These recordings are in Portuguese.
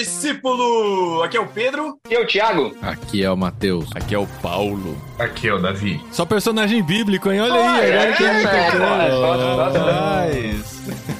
discípulo! Aqui é o Pedro. Aqui é o Thiago. Aqui é o Matheus. Aqui é o Paulo. Aqui é o Davi. Só personagem bíblico, hein? Olha aí, é, agora que é, é, é,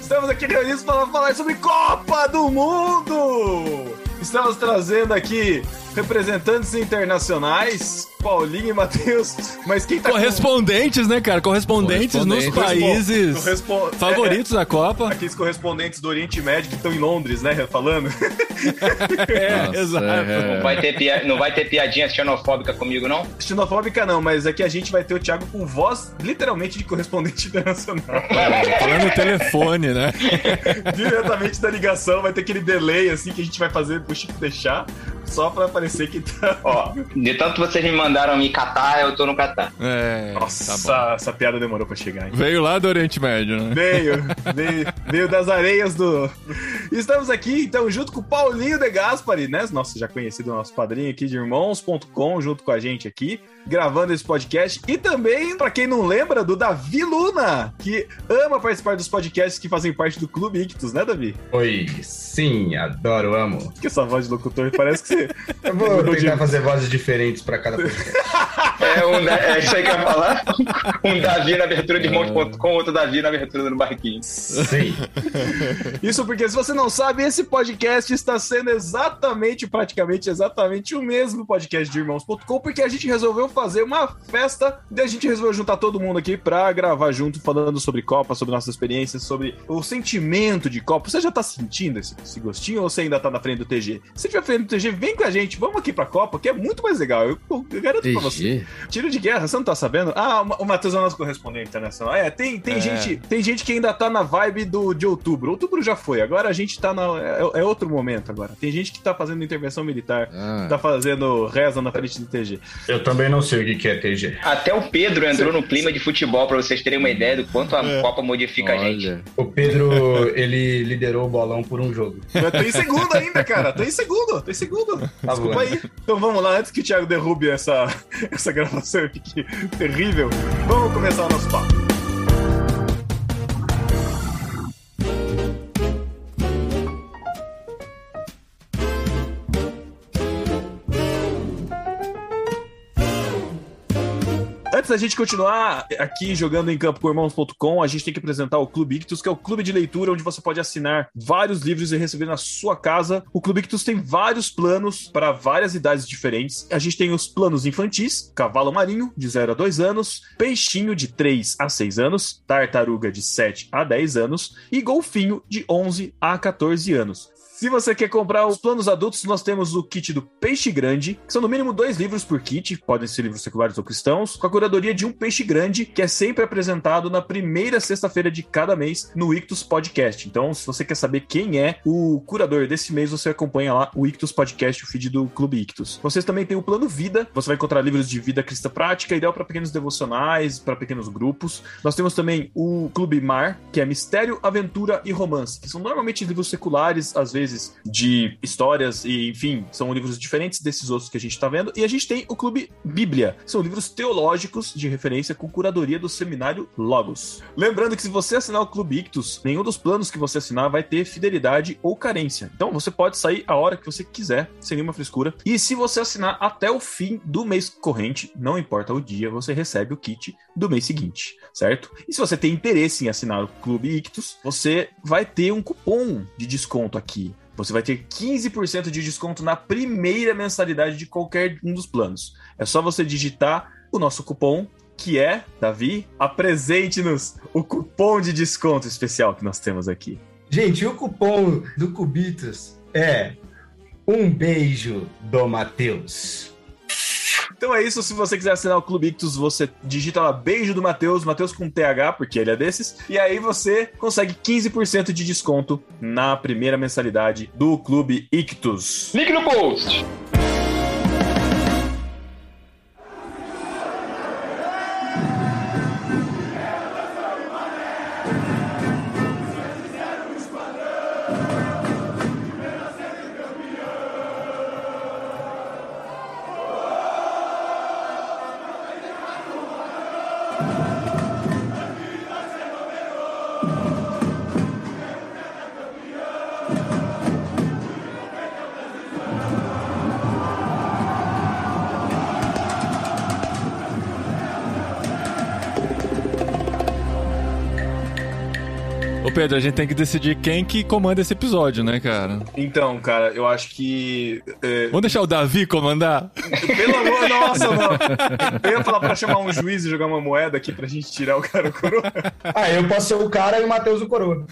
Estamos aqui reunidos para falar sobre Copa do Mundo! Estamos trazendo aqui representantes internacionais, Paulinho e Matheus. Mas quem tá Correspondentes, com... né, cara? Correspondentes, nos países Correspo... favoritos é, da Copa. Aqueles correspondentes do Oriente Médio que estão em Londres, né? Falando. é, Nossa, exato. É. Não, vai ter pia... não vai ter piadinha xenofóbica comigo, não? Xenofóbica não, mas aqui a gente vai ter o Thiago com voz literalmente de correspondente internacional. Falando no telefone, né? Diretamente da ligação, vai ter aquele delay assim que a gente vai fazer pro Chico deixar só pra parecer que tá. Ó, de tanto vocês me mandaram me catar, eu tô no catar. É. Nossa, tá essa piada demorou pra chegar. Hein? Veio lá do Oriente Médio, né? Veio, veio, veio das areias do. Estamos aqui, então, junto com o Paulinho de Gaspari, né? Nossa, já conhecido nosso padrinho aqui de irmãos.com, junto com a gente aqui gravando esse podcast. E também, para quem não lembra, do Davi Luna, que ama participar dos podcasts que fazem parte do Clube Ictus, né, Davi? Oi, sim, adoro, amo. Que essa voz de locutor parece que você. Eu vou tentar de... fazer vozes diferentes para cada podcast. é, um, é isso aí que eu ia falar. Um Davi na abertura de monte.com, outro Davi na abertura do Barquinho. Sim. Isso porque, se você não sabe, esse podcast está sendo exatamente, praticamente, exatamente o mesmo podcast de irmãos.com, porque a gente resolveu fazer uma festa e a gente resolveu juntar todo mundo aqui pra gravar junto, falando sobre Copa, sobre nossas experiências, sobre o sentimento de Copa. Você já tá sentindo esse, esse gostinho ou você ainda tá na frente do TG? Se tiver frente do TG, vem com a gente, vamos aqui pra Copa, que é muito mais legal. Eu, eu garanto TG? pra você. Tiro de guerra, você não tá sabendo? Ah, o Matheus é o nosso correspondente internacional. É, tem, tem, é. Gente, tem gente que ainda tá na vibe do, de outubro. Outubro já foi, agora a gente tá na. É, é outro momento agora. Tem gente que tá fazendo intervenção militar, ah. tá fazendo reza na frente do TG. Eu também não sei o que é TG. Até o Pedro entrou no clima de futebol, para vocês terem uma ideia do quanto a é. Copa modifica Olha. a gente. O Pedro, ele liderou o bolão por um jogo. Eu tô em segundo ainda, cara. Tô em segundo, tô em segundo. Tá Desculpa bom. aí. Então vamos lá, antes que o Thiago derrube essa, essa gravação aqui terrível, vamos começar o nosso papo. Da gente continuar aqui jogando em campo com irmãos.com, a gente tem que apresentar o Clube Ictus, que é o clube de leitura onde você pode assinar vários livros e receber na sua casa. O Clube Ictus tem vários planos para várias idades diferentes. A gente tem os planos infantis, cavalo marinho de 0 a 2 anos, peixinho de 3 a 6 anos, tartaruga de 7 a 10 anos e golfinho de 11 a 14 anos. Se você quer comprar os planos adultos, nós temos o kit do Peixe Grande, que são no mínimo dois livros por kit, podem ser livros seculares ou cristãos, com a curadoria de um peixe grande, que é sempre apresentado na primeira sexta-feira de cada mês no Ictus Podcast. Então, se você quer saber quem é o curador desse mês, você acompanha lá o Ictus Podcast, o feed do Clube Ictus. Vocês também têm o Plano Vida, você vai encontrar livros de vida cristã prática, ideal para pequenos devocionais, para pequenos grupos. Nós temos também o Clube Mar, que é mistério, aventura e romance, que são normalmente livros seculares, às vezes vezes de histórias e, enfim, são livros diferentes desses outros que a gente está vendo. E a gente tem o Clube Bíblia, são livros teológicos de referência com curadoria do seminário Logos. Lembrando que se você assinar o Clube Ictus, nenhum dos planos que você assinar vai ter fidelidade ou carência. Então você pode sair a hora que você quiser, sem nenhuma frescura. E se você assinar até o fim do mês corrente, não importa o dia, você recebe o kit do mês seguinte, certo? E se você tem interesse em assinar o Clube Ictus, você vai ter um cupom de desconto aqui você vai ter 15% de desconto na primeira mensalidade de qualquer um dos planos. É só você digitar o nosso cupom, que é, Davi, apresente-nos o cupom de desconto especial que nós temos aqui. Gente, o cupom do Cubitos é um beijo do Matheus. Então é isso. Se você quiser assinar o Clube Ictus, você digita lá beijo do Matheus, Matheus com TH, porque ele é desses. E aí você consegue 15% de desconto na primeira mensalidade do Clube Ictus. Link no post! A gente tem que decidir quem que comanda esse episódio, né, cara? Então, cara, eu acho que. É... Vamos deixar o Davi comandar? Pelo amor, nossa, não. Eu ia falar pra chamar um juiz e jogar uma moeda aqui pra gente tirar o cara o coroa. Ah, eu posso ser o cara e o Matheus o coroa.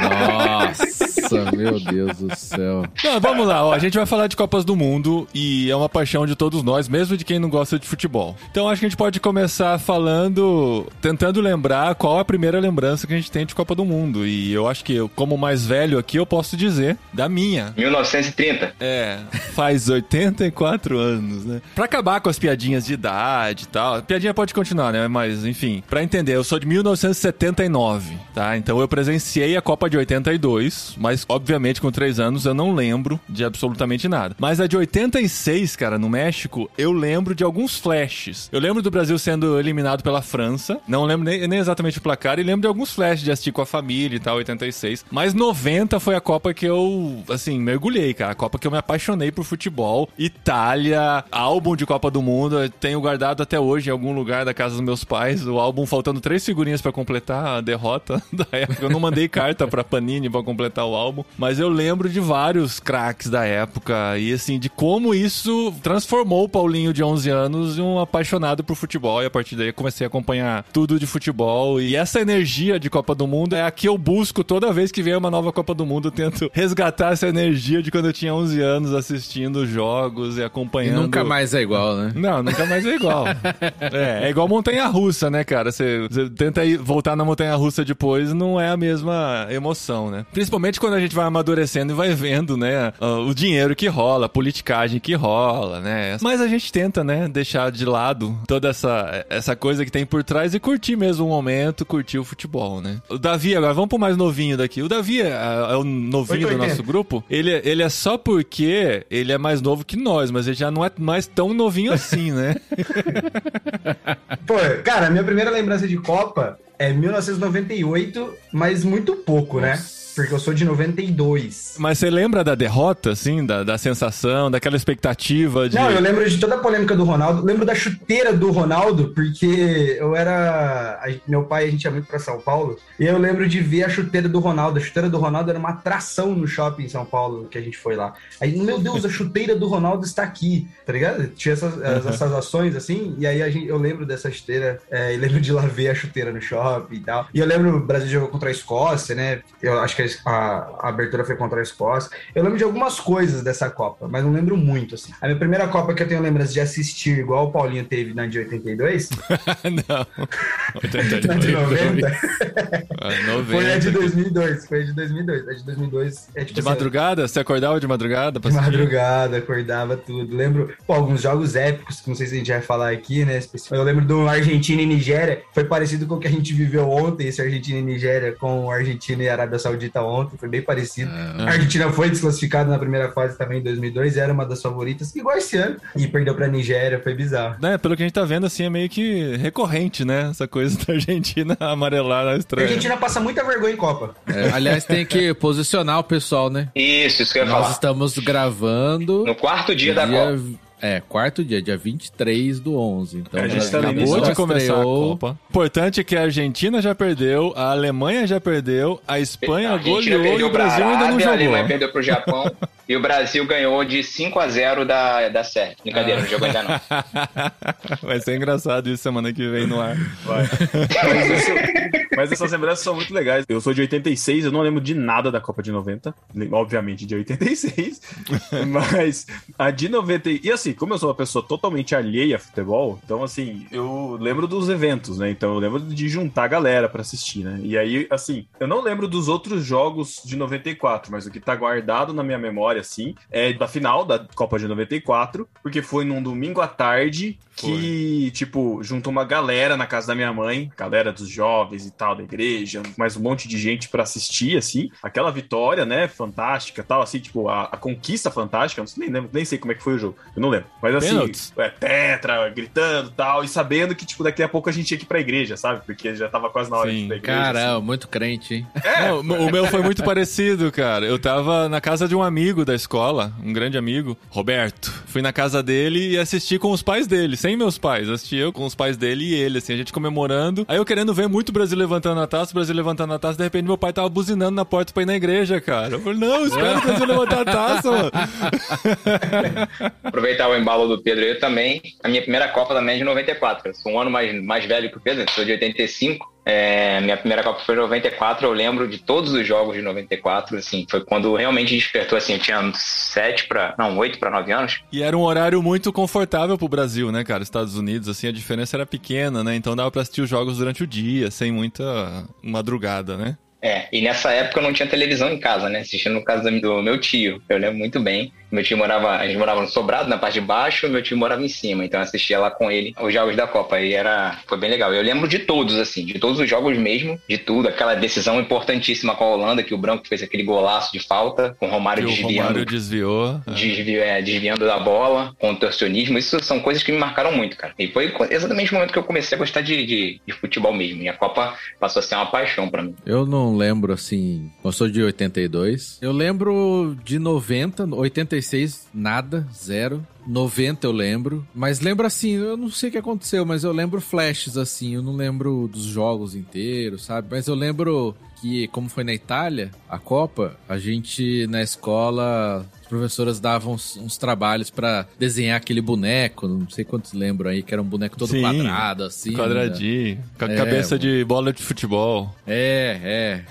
Nossa, meu Deus do céu. Não, vamos lá, ó, a gente vai falar de Copas do Mundo e é uma paixão de todos nós, mesmo de quem não gosta de futebol. Então acho que a gente pode começar falando, tentando lembrar qual a primeira lembrança que a gente tem de Copa do Mundo. E eu acho que eu, como mais velho aqui, eu posso dizer da minha. 1930. É, faz 84 anos, né? Pra acabar com as piadinhas de idade e tal, piadinha pode continuar, né? Mas enfim, pra entender, eu sou de 1979, tá? Então eu presenciei a Copa de 82, mas obviamente com 3 anos eu não lembro de absolutamente nada. Mas a de 86, cara, no México, eu lembro de alguns flashes. Eu lembro do Brasil sendo eliminado pela França, não lembro nem, nem exatamente o placar, e lembro de alguns flashes de assistir com a família e tal, 86. Mas 90 foi a Copa que eu, assim, mergulhei, cara. A Copa que eu me apaixonei por futebol. Itália, álbum de Copa do Mundo, eu tenho guardado até hoje em algum lugar da casa dos meus pais. O álbum faltando três figurinhas para completar a derrota da época. Eu não mandei carta pra Panini pra completar o álbum, mas eu lembro de vários craques da época e, assim, de como isso transformou o Paulinho de 11 anos em um apaixonado por futebol. E a partir daí eu comecei a acompanhar tudo de futebol. E essa energia de Copa do Mundo é a que eu busco toda vez que vem uma nova Copa do Mundo. Eu tento resgatar essa energia de quando eu tinha 11 anos assistindo jogos e acompanhando. E nunca mais é igual, né? Não, nunca mais é igual. é, é igual montanha russa, né, cara? Você, você tenta ir, voltar na montanha russa depois, não é a mesma emoção, né? Principalmente quando a gente vai amadurecendo e vai vendo, né, o dinheiro que rola, a politicagem que rola, né? Mas a gente tenta, né, deixar de lado toda essa, essa coisa que tem por trás e curtir mesmo o momento, curtir o futebol, né? O Davi, agora vamos pro mais novinho daqui. O Davi é, é o novinho do nosso grupo. Ele, ele é só porque ele é mais novo que nós, mas ele já não é mais tão novinho assim, né? Pô, cara, minha primeira lembrança de Copa é 1998, mas muito pouco, né? Nossa. né? Porque eu sou de 92. Mas você lembra da derrota, assim? Da, da sensação, daquela expectativa de. Não, eu lembro de toda a polêmica do Ronaldo. Lembro da chuteira do Ronaldo, porque eu era. Meu pai, a gente ia muito pra São Paulo. E eu lembro de ver a chuteira do Ronaldo. A chuteira do Ronaldo era uma atração no shopping em São Paulo, que a gente foi lá. Aí, meu Deus, a chuteira do Ronaldo está aqui, tá ligado? Tinha essas, essas ações assim. E aí gente, eu lembro dessa chuteira. É, e lembro de lá ver a chuteira no shopping e tal. E eu lembro o Brasil jogou contra a Escócia, né? Eu acho que a, a, abertura foi contra a Escócia. Eu lembro de algumas coisas dessa Copa, mas não lembro muito, assim. A minha primeira Copa que eu tenho lembrança de assistir, igual o Paulinho teve na de 82. não. 82. na de 90. Ah, foi a de 2002. Foi a de 2002. A de 2002 é tipo De assim, madrugada? Você acordava de madrugada? De madrugada, acordava tudo. Lembro, pô, alguns jogos épicos, que não sei se a gente vai falar aqui, né? Eu lembro do Argentina e Nigéria. Foi parecido com o que a gente viveu ontem, esse Argentina e Nigéria, com Argentina e Arábia Saudita ontem, foi bem parecido. É. A Argentina foi desclassificada na primeira fase também em 2002, era uma das favoritas, igual esse ano, e perdeu pra Nigéria, foi bizarro. É, pelo que a gente tá vendo, assim, é meio que recorrente, né? Essa coisa da Argentina amarelar na estreia. A Argentina passa muita vergonha em Copa. É, aliás, tem que posicionar o pessoal, né? Isso, isso que eu ia Nós falar. estamos gravando... No quarto dia, dia da Copa. É, quarto dia, dia 23 do 11. Então, a gente tá acabou de começar a Copa. Importante é que a Argentina já perdeu, a Alemanha já perdeu, a Espanha a goleou e o Brasil ainda não jogou. A Alemanha perdeu pro Japão e o Brasil ganhou de 5 a 0 da, da Sérvia. Brincadeira, ah. não jogou ainda não. Vai ser engraçado isso semana que vem no ar. Vai. Mas, isso, mas essas lembranças são muito legais. Eu sou de 86, eu não lembro de nada da Copa de 90. Obviamente de 86. mas a de 90... E assim, como eu sou uma pessoa totalmente alheia a futebol, então assim, eu lembro dos eventos, né? Então eu lembro de juntar a galera para assistir, né? E aí, assim, eu não lembro dos outros jogos de 94, mas o que tá guardado na minha memória, assim, é da final da Copa de 94, porque foi num domingo à tarde que, tipo, juntou uma galera na casa da minha mãe, galera dos jovens e tal, da igreja, mais um monte de gente para assistir, assim, aquela vitória, né, fantástica tal, assim, tipo, a, a conquista fantástica, eu nem, lembro, nem sei como é que foi o jogo, eu não lembro. Mas assim, é, tetra, gritando tal, e sabendo que, tipo, daqui a pouco a gente tinha que ir pra igreja, sabe? Porque já tava quase na hora Sim, de ir pra igreja. Caramba, assim. muito crente, hein? É, Não, o meu foi muito parecido, cara. Eu tava na casa de um amigo amigo da escola, um grande amigo, Roberto. Fui na casa dele e assisti com os pais dele, sem meus pais. Assisti eu com os pais dele e ele, assim, a gente comemorando. Aí eu querendo ver muito o Brasil levantando a taça, o Brasil levantando a taça, de repente meu pai tava buzinando na porta pra ir na igreja, cara. Eu falei, não, espera o Brasil levantar a taça, mano. Aproveitar o embalo do Pedro, eu também. A minha primeira Copa também é de 94. Eu sou um ano mais, mais velho que o Pedro, sou de 85. É, minha primeira Copa foi em 94, eu lembro de todos os jogos de 94, assim, foi quando realmente despertou, assim, eu tinha sete para não, oito para nove anos. E era um horário muito confortável pro Brasil, né, cara? Estados Unidos, assim, a diferença era pequena, né? Então dava pra assistir os jogos durante o dia, sem muita madrugada, né? É, e nessa época eu não tinha televisão em casa, né? Assistindo no caso do meu tio, eu lembro muito bem. Meu tio morava, a gente morava no sobrado, na parte de baixo, meu tio morava em cima, então eu assistia lá com ele os jogos da Copa e era, foi bem legal. Eu lembro de todos, assim, de todos os jogos mesmo, de tudo, aquela decisão importantíssima com a Holanda, que o Branco fez aquele golaço de falta, com o Romário Que o desviando, Romário desviou. é. desvi- é, desviando da bola, contorcionismo, isso são coisas que me marcaram muito, cara. E foi exatamente o momento que eu comecei a gostar de, de, de futebol mesmo, e a Copa passou a ser uma paixão pra mim. Eu não lembro assim. Eu sou de 82. Eu lembro de 90, 86, nada, zero. 90 eu lembro. Mas lembro assim, eu não sei o que aconteceu, mas eu lembro flashes assim. Eu não lembro dos jogos inteiros, sabe? Mas eu lembro que, como foi na Itália, a Copa, a gente na escola. As professoras davam uns, uns trabalhos pra desenhar aquele boneco, não sei quantos lembram aí, que era um boneco todo Sim, quadrado, assim. né? Quadradinho, com a É, cabeça de bola de futebol. É,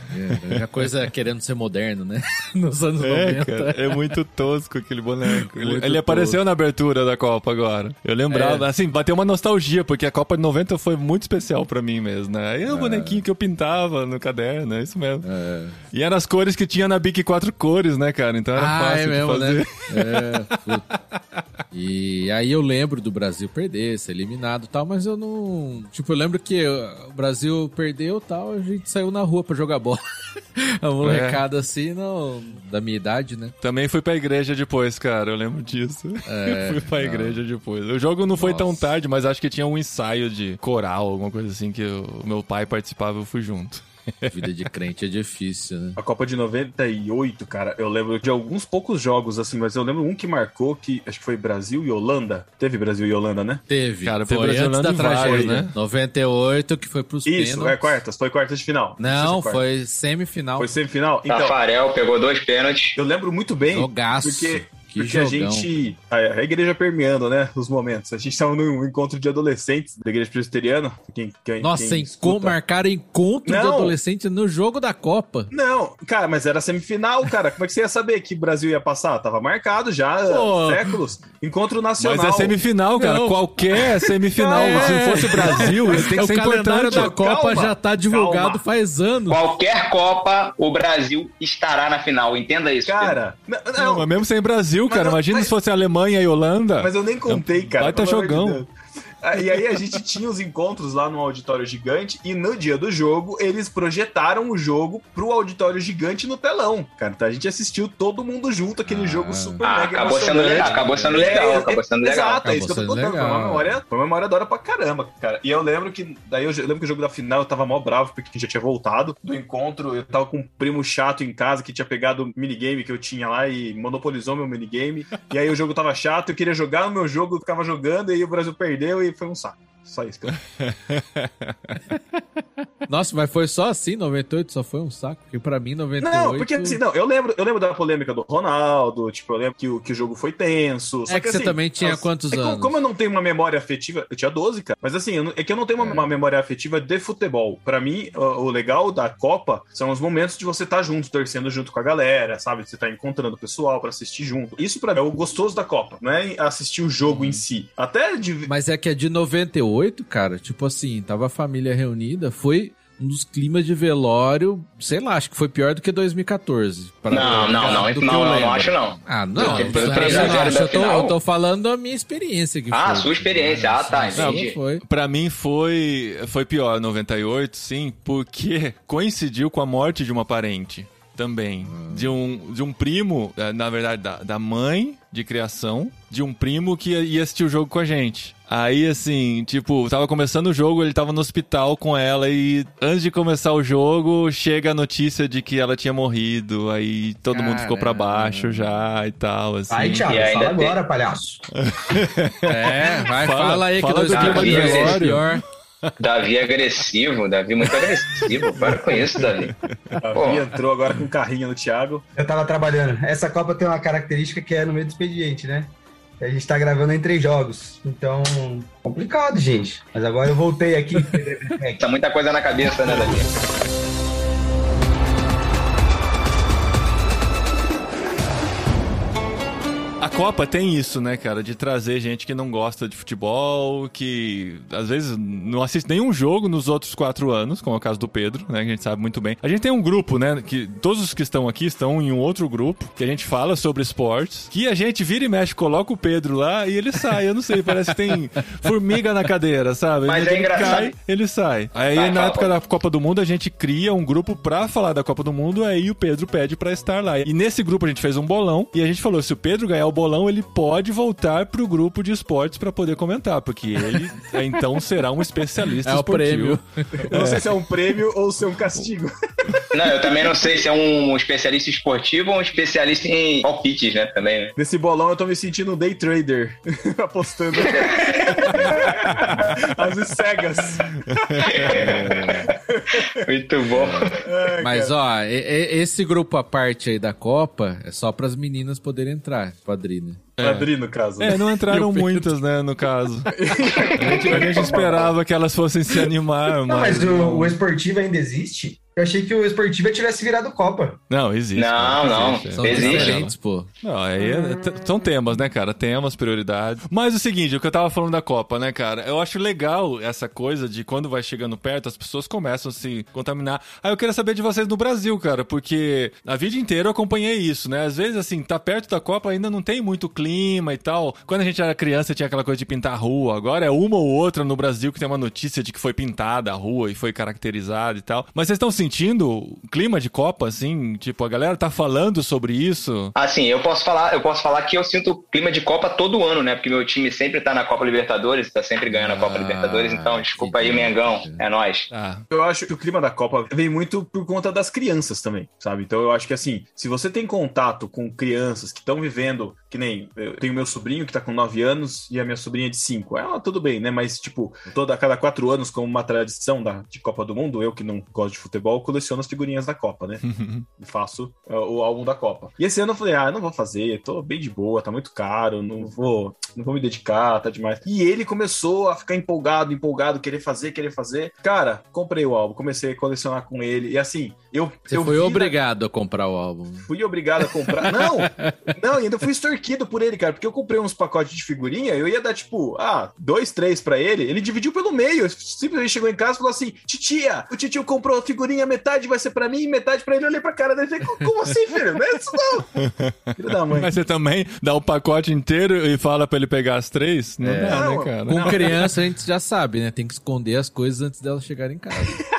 é. é. A coisa querendo ser moderno, né? Nos anos É, 90. cara, é muito tosco aquele boneco. Ele, Muito ele apareceu na abertura da Copa agora. Eu lembrava, É. assim, bateu uma nostalgia, porque a Copa de 90 foi muito especial pra mim mesmo, né? Aí é o bonequinho que eu pintava no caderno, é isso mesmo. É. E eram as cores que tinha na Bic quatro cores, né, cara? Então era Ah, fácil é mesmo, fazer. né? É. E aí eu lembro do Brasil perder, ser eliminado e tal, mas eu não. Tipo, eu lembro que o Brasil perdeu e tal, a gente saiu na rua pra jogar bola. A molecada assim, não. Da minha idade, né? Também fui pra igreja depois, cara, eu lembro disso. É, fui pra não. igreja depois. O jogo não foi tão Nossa. tarde, mas acho que tinha um ensaio de coral, alguma coisa assim, que o meu pai participava e eu fui junto. Vida de crente é difícil, né? A Copa de 98, cara, eu lembro de alguns poucos jogos, assim, mas eu lembro um que marcou que acho que foi Brasil e Holanda. Teve Brasil e Holanda, né? Teve. Cara, foi foi antes Brasilando da tragédia, né? 98, que foi pros Isso, pênaltis. é quartas, foi quartas de final. Não, sei se é foi semifinal. Foi semifinal? Então, Tafarel pegou dois pênaltis. eu lembro muito bem. Jogaço. Porque, Que porque a jogão. gente. A, a igreja permeando, né? Os momentos. A gente tava num encontro de adolescentes da igreja presbiteriana. Quem, quem, Nossa, quem enco- marcaram encontro de Não. adolescente no jogo da Copa. Não, cara, mas era semifinal, cara. Como é que você ia saber que o Brasil ia passar? Tava marcado já Pô. há séculos. Encontro nacional. Mas é semifinal, cara. Não. Qualquer semifinal. É. Se não fosse o Brasil, tem que o ser calendário importante. da Copa Calma, já tá divulgado calma. faz anos. Qualquer Copa, o Brasil estará na final. Entenda isso. Cara, Não, não, mas mesmo sem Brasil, Mas cara. não- Imagina mas- se fosse Alemanha e Holanda. Mas eu nem contei, cara. Amor de jogão. Ah, E aí a gente tinha os encontros lá no auditório gigante e no dia do jogo eles projetaram o jogo pro auditório gigante no telão. Cara, então a gente assistiu todo mundo junto aquele Ah. jogo super Ah, mega acabou sendo legal, acabou sendo legal, é, acabou sendo legal. Exato, é isso que eu tô contando. Foi uma memória, foi uma memória da hora pra caramba, cara. E eu lembro que. Daí eu, eu lembro que o jogo da final eu tava mó bravo, porque já tinha voltado do encontro. Eu tava com um primo chato em casa que tinha pegado o minigame que eu tinha lá e monopolizou meu minigame. E aí o jogo tava chato, eu queria jogar o meu jogo, eu ficava jogando, e aí o Brasil perdeu e foi um saco. Só isso, cara. Nossa, mas foi só assim, 98 só foi um saco. Porque pra mim, 98... Não, porque assim, não, eu lembro, eu lembro da polêmica do Ronaldo, tipo, eu lembro que o, que o jogo foi tenso. É que você assim, também tinha nossa, quantos é que anos? Como eu não tenho uma memória afetiva, eu tinha 12, cara. Mas assim, não- é que eu não tenho uma, uma memória afetiva de futebol. Pra mim, o, o legal da Copa são os momentos de você estar junto, torcendo junto com a galera, sabe? Você tá encontrando o pessoal pra assistir junto. Isso pra mim é o gostoso da Copa, não é assistir o jogo em si. Até de Mas é que é de 98, cara. Tipo assim, tava a família reunida. Foi um dos climas de velório, sei lá, acho que foi pior do que 2014. pra- Não, não, não. não, não, não acho não. Ah, não. Pelo isso aí 3 a eu não 0 acho. da Eu tô, final. eu tô falando da minha experiência que Ah, foi. sua experiência. Ah, tá, Sim, entendi. foi. Pra mim foi, foi pior 98, sim, porque coincidiu com a morte de uma parente também. De, um, de um primo, eh, na verdade, da, da mãe de criação de um primo que ia assistir o jogo com a gente. Aí, assim, tipo, tava começando o jogo, ele tava no hospital com ela e antes de começar o jogo, chega a notícia de que ela tinha morrido. Aí todo mundo ficou pra baixo já e tal, assim. Aí, Thiago, ainda fala tem- agora, palhaço. É, vai, Fala- fala, aí que fala dois do clima de pior. Davi agressivo, Davi muito agressivo. Para com isso, Davi. Pô. Bia entrou agora com um carrinho no Thiago. Eu tava trabalhando. Essa Copa tem uma característica que é no meio do expediente, né? A gente tá gravando em três jogos. Então, complicado, gente. Mas agora eu voltei aqui. Tá muita coisa na cabeça, né, Davi? Copa tem isso, né, cara, de trazer gente que não gosta de futebol, que às vezes não assiste nenhum jogo nos outros quatro anos, como é o caso do Pedro, né, que a gente sabe muito bem. A gente tem um grupo, né, que todos os que estão aqui estão em um outro grupo, que a gente fala sobre esportes, que a gente vira e mexe, coloca o Pedro lá e ele sai. Eu não sei, parece que tem formiga na cadeira, sabe? Mas ele é engraçado. cai, ele sai. Aí Vai, na fala, época da Copa do Mundo a gente cria um grupo pra falar da Copa do Mundo, aí o Pedro pede pra estar lá. E nesse grupo a gente fez um bolão e a gente falou, se o Pedro ganhar o bolão, ele pode voltar pro grupo de esportes pra poder comentar, porque ele então será um especialista É o esportivo. prêmio. Eu não sei se é um prêmio ou se é um castigo. Não, eu também não sei se é um especialista esportivo ou um especialista em palpites, né? Também, né? Nesse bolão eu tô me sentindo um day trader, apostando as cegas. Muito bom. Mas, ó, esse grupo à parte aí da Copa é só pras meninas poderem entrar, padrinho. Padrinho, no caso. É, não E entraram o Pedro? muitas, né, no caso. A gente, a gente esperava que elas fossem se animar, Não, mas mas... o, não. o esportivo ainda existe? Eu achei que o esportivo tivesse virado Copa. Não, existe. Não, cara, não. existe. São Existe. diferentes, pô. Não, aí é- são temas, né, cara? Temas, prioridades. Mas o seguinte, o que eu tava falando da Copa, né, cara? Eu acho legal essa coisa de quando vai chegando perto, as pessoas começam a se contaminar. Aí eu queria saber de vocês no Brasil, cara, porque a vida inteira eu acompanhei isso, né? Às vezes, assim, tá perto da Copa, ainda não tem muito clima e tal. Quando a gente era criança, tinha aquela coisa de pintar a rua. Agora é uma ou outra no Brasil que tem uma notícia de que foi pintada a rua e foi caracterizada e tal. Mas vocês estão sentindo o clima de Copa, assim? Tipo, a galera tá falando sobre isso? Assim, eu posso falar, eu posso falar que eu sinto clima de Copa todo ano, né? Porque meu time sempre tá na Copa Libertadores, tá sempre ganhando a Copa Ah, Libertadores, então desculpa aí. Mengão, é nóis. Ah, Eu acho que o clima da Copa vem muito por conta das crianças também, sabe? Então eu acho que assim, se você tem contato com crianças que estão vivendo, que nem eu tenho meu sobrinho que tá com 9 anos e a minha sobrinha de 5. Ela tudo bem, né? Mas, tipo, toda a cada quatro anos, como uma tradição da, de Copa do Mundo, eu que não gosto de futebol, coleciono as figurinhas da Copa, né? E faço uh, o álbum da Copa. E esse ano eu falei, ah, não vou fazer, tô bem de boa, tá muito caro, não vou, não vou me dedicar, tá demais. E ele começou a ficar empolgado, empolgado, querer fazer, querer fazer. Cara, comprei o álbum, comecei a colecionar com ele. E assim, eu. Você eu foi vi na- obrigado a comprar o álbum. Fui obrigado a comprar. Não! Não, e ainda fui extorquido por ele, cara, porque eu comprei uns pacotes de figurinha, eu ia dar, tipo, ah, dois, três pra ele. Ele dividiu pelo meio. Simplesmente chegou em casa e falou assim: Titia, o titio comprou a figurinha, metade vai ser pra mim, metade pra ele. Eu olhei pra cara dele e falei: Como assim, filho? Não é isso não! Filho da mãe. Mas você também dá o pacote inteiro e fala pra ele pegar as três? Não É. dá, Não, né, cara? Com criança a gente já sabe, né? Tem que esconder as coisas antes delas chegarem em casa.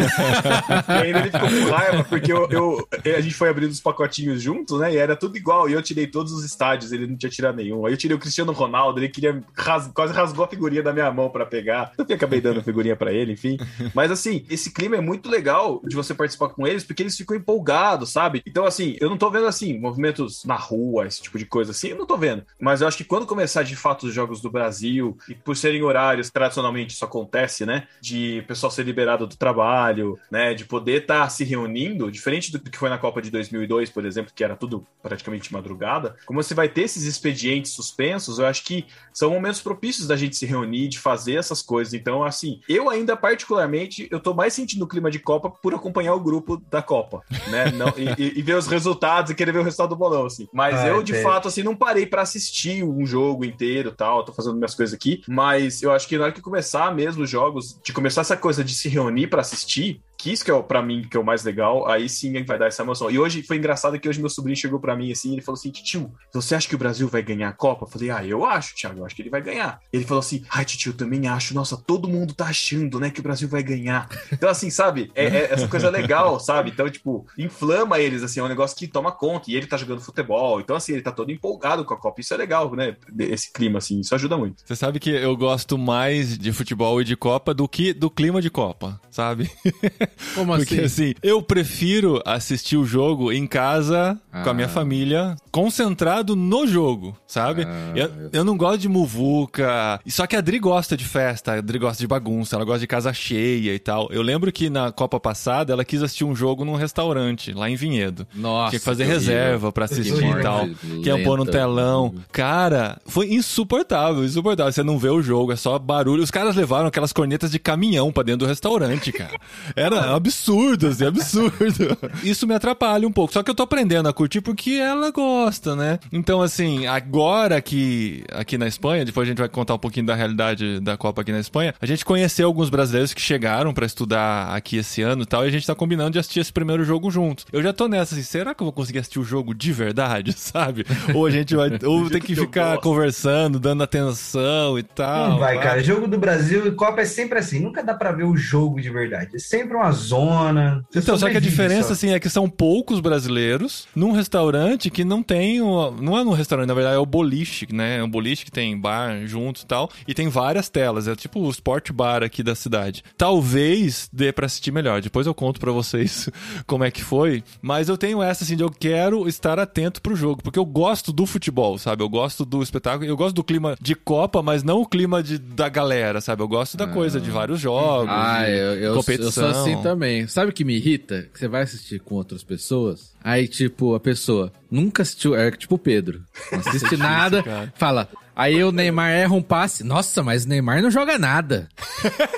E ainda ele ficou com raiva, porque eu, eu- a gente foi abrindo os pacotinhos juntos, né? E era tudo igual. E eu tirei todos os estádios, ele não tinha tirado nenhum. Aí eu tirei o Cristiano Ronaldo, ele queria ras- quase rasgou a figurinha da minha mão pra pegar. Eu acabei dando a figurinha pra ele, enfim. Mas assim, esse clima é muito legal de você participar com eles, porque eles ficam empolgados, sabe? Então, assim, eu não tô vendo assim, movimentos na rua, esse tipo de coisa assim, eu não tô vendo. Mas eu acho que quando começar de fato os jogos do Brasil, e por serem horários, tradicionalmente isso acontece, né? De pessoal ser liberado do trabalho, né? De poder estar se reunindo, diferente do que foi na Copa de 2002, por exemplo, que era tudo praticamente madrugada. Como você vai ter esses expedientes suspensos, eu acho que são momentos propícios da gente se reunir, de fazer essas coisas. Então, assim, eu ainda particularmente, eu tô mais sentindo o clima de Copa por acompanhar o grupo da Copa, né? Não, e, e- ver os resultados e querer ver o resultado do bolão, assim. Mas Ah, eu, de é. fato, assim, não parei pra assistir um jogo inteiro tal, tô fazendo minhas coisas aqui, mas eu acho que na hora que começar mesmo os jogos, de começar essa coisa de se reunir pra assistir, assistir que isso que é para mim que é o mais legal, aí sim vai dar essa emoção. E hoje foi engraçado que hoje meu sobrinho chegou para mim assim, ele falou assim: "Tio, você acha que o Brasil vai ganhar a Copa?" Eu falei: "Ah, eu acho, Thiago, eu acho que ele vai ganhar". Ele falou assim: "Ai, tio, eu também acho. Nossa, todo mundo tá achando, né, que o Brasil vai ganhar". Então assim, sabe? É, é essa coisa legal, sabe? Então, tipo, inflama eles assim, é um negócio que toma conta e ele tá jogando futebol. Então assim, ele tá todo empolgado com a Copa. Isso é legal, né? Esse clima assim, isso ajuda muito. Você sabe que eu gosto mais de futebol e de Copa do que do clima de Copa, sabe? Como Porque assim? assim, eu prefiro assistir o jogo em casa, com a minha Ah. família, concentrado no jogo, sabe? Ah, eu, eu- eu não gosto de muvuca. Só que a Adri gosta de festa, a Adri gosta de bagunça, ela gosta de casa cheia e tal. Eu lembro que na Copa passada ela quis assistir um jogo num restaurante, lá em Vinhedo. Nossa. Tinha que fazer que reserva pra assistir e tal. Que ia pôr no telão. Cara, foi insuportável, insuportável. Você não vê o jogo, é só barulho. Os caras levaram aquelas cornetas de caminhão pra dentro do restaurante, cara. Era absurdo, assim, absurdo. Isso me atrapalha um pouco. Só que eu tô aprendendo a curtir porque ela gosta, né? Então, assim, agora que aqui na Espanha, depois a gente vai contar um pouquinho da realidade da Copa aqui na Espanha, a gente conheceu alguns brasileiros que chegaram pra estudar aqui esse ano e tal, e a gente tá combinando de assistir esse primeiro jogo juntos. Eu já tô nessa, assim, será que eu vou conseguir assistir o jogo de verdade, sabe? Ou a gente vai, ou tem que que ficar conversando, dando atenção e tal. Não vai, pá. cara. Jogo do Brasil e Copa é sempre assim. Nunca dá pra ver o jogo de verdade. É sempre uma zona. Então, só que a diferença, só. assim, é que são poucos brasileiros num restaurante que não tem. o- Não é num restaurante, na verdade, é o boliche, né? É um boliche que tem bar junto e tal. E tem várias telas. É tipo o sport bar aqui da cidade. Talvez dê pra assistir melhor. Depois eu conto pra vocês como é que foi. Mas eu tenho essa, assim, de eu quero estar atento pro jogo. Porque eu gosto do futebol, sabe? Eu gosto do espetáculo. Eu gosto do clima de Copa, mas não o clima de, da galera, sabe? Eu gosto da coisa, de vários jogos. Ah, eu, eu, eu competição. sou assim também. Sabe o que me irrita? Que você vai assistir com outras pessoas, aí, tipo, a pessoa nunca assistiu, é tipo o Pedro, não assiste nada, cara. fala. Aí o Neymar erra um passe. Nossa, mas o Neymar não joga nada.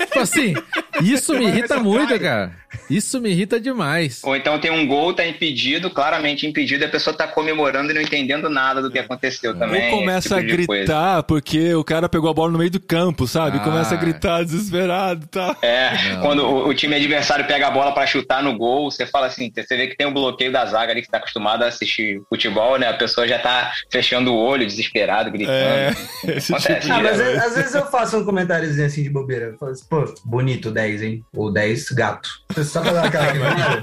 tipo assim, isso me irrita muito, cara. Isso me irrita demais. Ou então tem um gol, tá impedido, claramente impedido, e a pessoa tá comemorando e não entendendo nada do que aconteceu também. Ou começa tipo a gritar porque o cara pegou a bola no meio do campo, sabe? Ah. Começa a gritar desesperado e tal. É, Não. quando o, o time adversário pega a bola pra chutar no gol, você fala assim, você vê que tem um bloqueio da zaga ali que tá acostumado a assistir futebol, né? A pessoa já tá fechando o olho, desesperado, gritando. É, esse Acontece. tipo Ah, de... mas direto. às, vezes eu faço um comentáriozinho assim de bobeira. Eu falo assim, pô, bonito 10, hein? Ou 10, gato. Só pra dar aquela animada.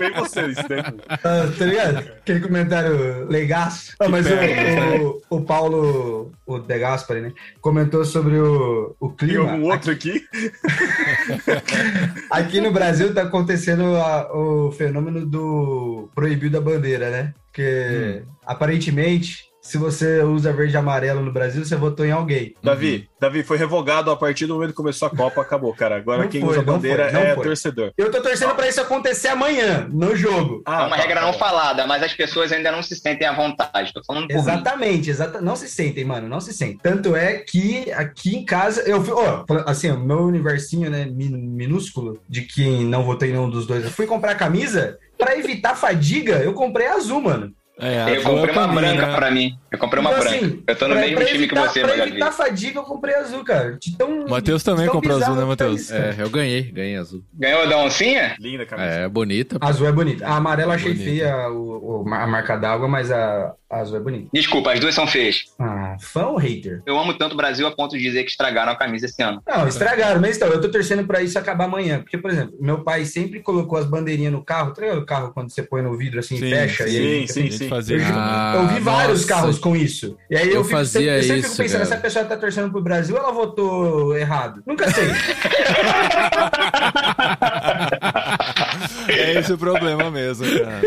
Bem você, isso daí. Ah, tá ligado? Aquele comentário legaço. Ah, mas o, o, o Paulo, o De Gaspari, né? Comentou sobre o, o Tem clima. algum outro aqui? Aqui no Brasil tá acontecendo a- o fenômeno do proibido da bandeira, né? Porque aparentemente, se você usa verde e amarelo no Brasil, você votou em alguém. Davi, Davi, foi revogado a partir do momento que começou a Copa, acabou, cara. Agora Não quem foi, usa bandeira foi, é foi. torcedor. Eu tô torcendo pra isso acontecer amanhã, no jogo. É uma tá, regra tá não bom. falada, mas as pessoas ainda não se sentem à vontade. Tô falando. Exatamente, exata, não se sentem, mano, não se sentem. Tanto é que aqui em casa, eu fui, ó, assim, o meu universinho, né, min- minúsculo, de quem não votei em nenhum dos dois, eu fui comprar camisa, pra evitar fadiga, eu comprei azul, mano. É, Eu comprei uma branca né? pra mim. Eu comprei uma Então, branca. assim, eu tô no mesmo time evitar, que você, Pra evitar fadiga, eu comprei azul, cara. Tão, Matheus também comprou azul, né, tá Matheus? cara. É, eu ganhei, ganhei azul. Ganhou da oncinha? Linda a camisa. É, bonita. Azul é bonita. A amarela eu achei Bonita. feia o, o- a marca d'água, mas a, a azul é bonita. Desculpa, as duas são feias. Ah, fã ou hater? Eu amo tanto o Brasil a ponto de dizer que estragaram a camisa esse ano. Não, estragaram, mas então, eu tô torcendo pra isso acabar amanhã. Porque, por exemplo, meu pai sempre colocou as bandeirinhas no carro, tá? O carro quando você põe no vidro assim, Sim, fecha e aí. sim, sim, sim. fazia Eu, Ah, eu vi vários nossa. carros com isso. E aí eu, Eu fico, fazia sempre, eu sempre isso, fico pensando, cara. essa pessoa tá torcendo pro Brasil, ela votou errado. Nunca sei. É esse o problema mesmo, cara.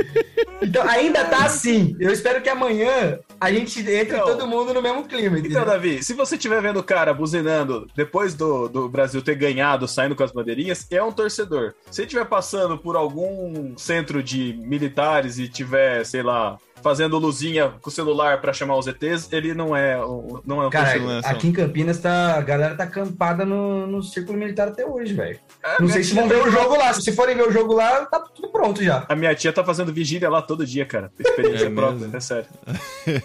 Então, ainda tá assim. Eu espero que amanhã a gente entre Então- todo mundo no mesmo clima. entendeu? Então, Davi, se você estiver vendo o cara buzinando depois do, do Brasil ter ganhado, saindo com as bandeirinhas, é um torcedor. Se ele estiver passando por algum centro de militares e tiver, sei lá, fazendo luzinha com o celular pra chamar os ETs, ele não é, um- não é um Cara, aqui em Campinas tá, a galera tá acampada no, no círculo militar até hoje, velho. É, Não sei se vão ver o tá- jogo lá. Se forem ver o jogo lá, tá tudo pronto já. A minha tia tá fazendo vigília lá todo dia, cara. Experiência É própria, mesmo? é sério.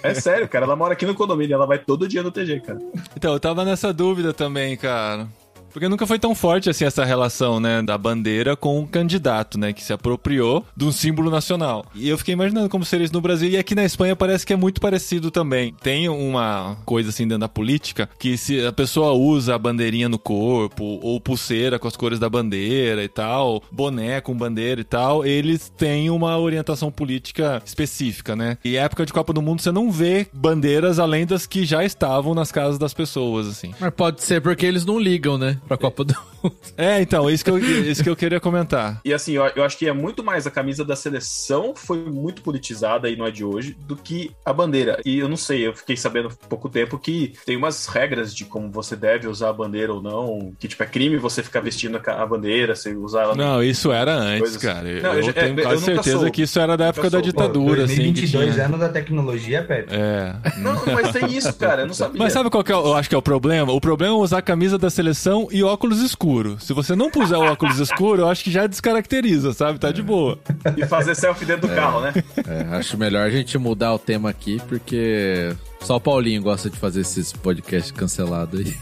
É sério, cara. Ela mora aqui no condomínio, ela vai todo dia no TG, cara. Então, eu tava nessa dúvida também, cara. Porque nunca foi tão forte assim essa relação, né, da bandeira com o candidato, né, que se apropriou de um símbolo nacional. E eu fiquei imaginando como seria isso no Brasil e aqui na Espanha parece que é muito parecido também. Tem uma coisa assim dentro da política que se a pessoa usa a bandeirinha no corpo ou pulseira com as cores da bandeira e tal, boné com bandeira e tal, eles têm uma orientação política específica, né? E época de Copa do Mundo você não vê bandeiras além das que já estavam nas casas das pessoas, assim. Mas pode ser porque eles não ligam, né? Pra Copa do Mundo. É, então, isso que eu, isso que eu queria comentar. E assim, eu, eu acho que é muito mais a camisa da seleção foi muito politizada e não é de hoje do que a bandeira. E eu não sei, eu fiquei sabendo há pouco tempo que tem umas regras de como você deve usar a bandeira ou não, que tipo é crime você ficar vestindo a, bandeira, você usar ela. Não, isso era antes, coisas... cara. Não, eu, eu, tenho é, quase certeza sou. que isso era da época da ditadura, Pô, 2022 assim. anos da tecnologia, Pepe. É. Não, mas tem isso, cara, eu não sabia. Mas sabe qual que é, eu acho que é o problema? O problema é usar a camisa da seleção e óculos escuro. Se você não puser o óculos escuro, eu acho que já descaracteriza, sabe? Tá de boa. E fazer selfie dentro do é, carro, né? É, acho melhor a gente mudar o tema aqui, porque só o Paulinho gosta de fazer esses podcasts cancelados aí.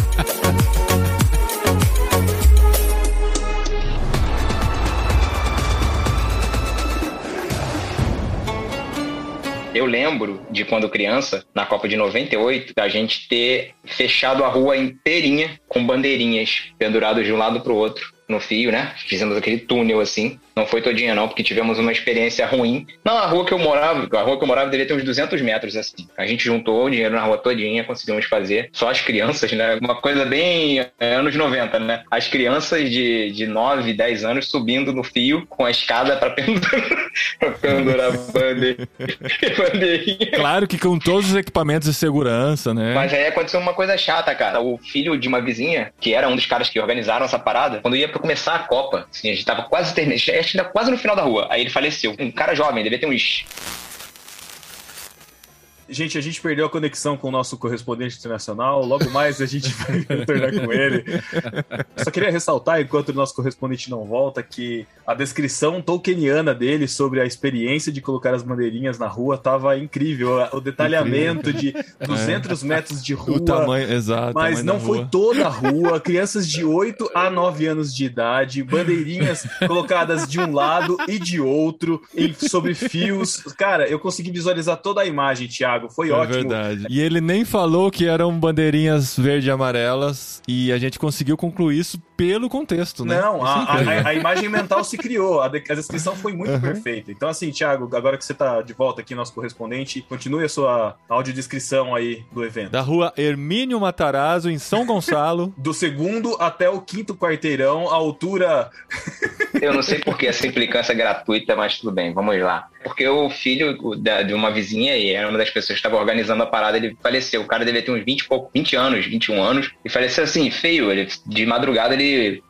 Eu lembro de quando criança, na Copa de 98, a gente ter fechado a rua inteirinha com bandeirinhas penduradas de um lado para o outro no fio, né? Fizemos aquele túnel assim. Não foi todinha não, porque tivemos uma experiência ruim. Não, a rua que eu morava, a rua que eu morava devia ter uns 200 metros assim. A gente juntou o dinheiro na rua todinha, conseguimos fazer. Só as crianças, né? Uma coisa bem é, anos 90, né? As crianças de, de 9, 10 anos subindo no fio com a escada para pendurar, pra pendurar bandeira, bandeirinha. Claro que com todos os equipamentos de segurança, né? Mas aí aconteceu uma coisa chata, cara. O filho de uma vizinha, que era um dos caras que organizaram essa parada, quando ia pra começar a Copa, assim, a gente tava quase terminando, que quase no final da rua. Aí ele faleceu. Um cara jovem, devia ter uns Gente, a gente perdeu a conexão com o nosso correspondente internacional. Logo mais a gente vai retornar com ele. Só queria ressaltar, enquanto o nosso correspondente não volta, que a descrição tolkieniana dele sobre a experiência de colocar as bandeirinhas na rua estava incrível. O detalhamento incrível. de 200 é. metros de rua. O tamanho, exato. Mas não foi rua. toda a rua. Crianças de 8 a 9 anos de idade, bandeirinhas colocadas de um lado e de outro, sobre fios. Cara, eu consegui visualizar toda a imagem, Thiago. Thiago. Foi é ótimo. verdade. E ele nem falou que eram bandeirinhas verde e amarelas e a gente conseguiu concluir isso pelo contexto, né? Não, a, a, a, imagem mental se criou, a, a descrição foi muito uhum. perfeita. Então, assim, Thiago, agora que você está de volta aqui, nosso correspondente, continue a sua audiodescrição aí do evento. Da rua Hermínio Matarazzo, em São Gonçalo. do segundo até o quinto quarteirão, a altura. Eu não sei por que essa implicância é gratuita, mas tudo bem, vamos lá. Porque o filho de uma vizinha, e era uma das pessoas que estava organizando a parada, ele faleceu. O cara devia ter uns 20 pouco, 20 anos, 21 anos, e faleceu assim, feio. Ele, de madrugada ele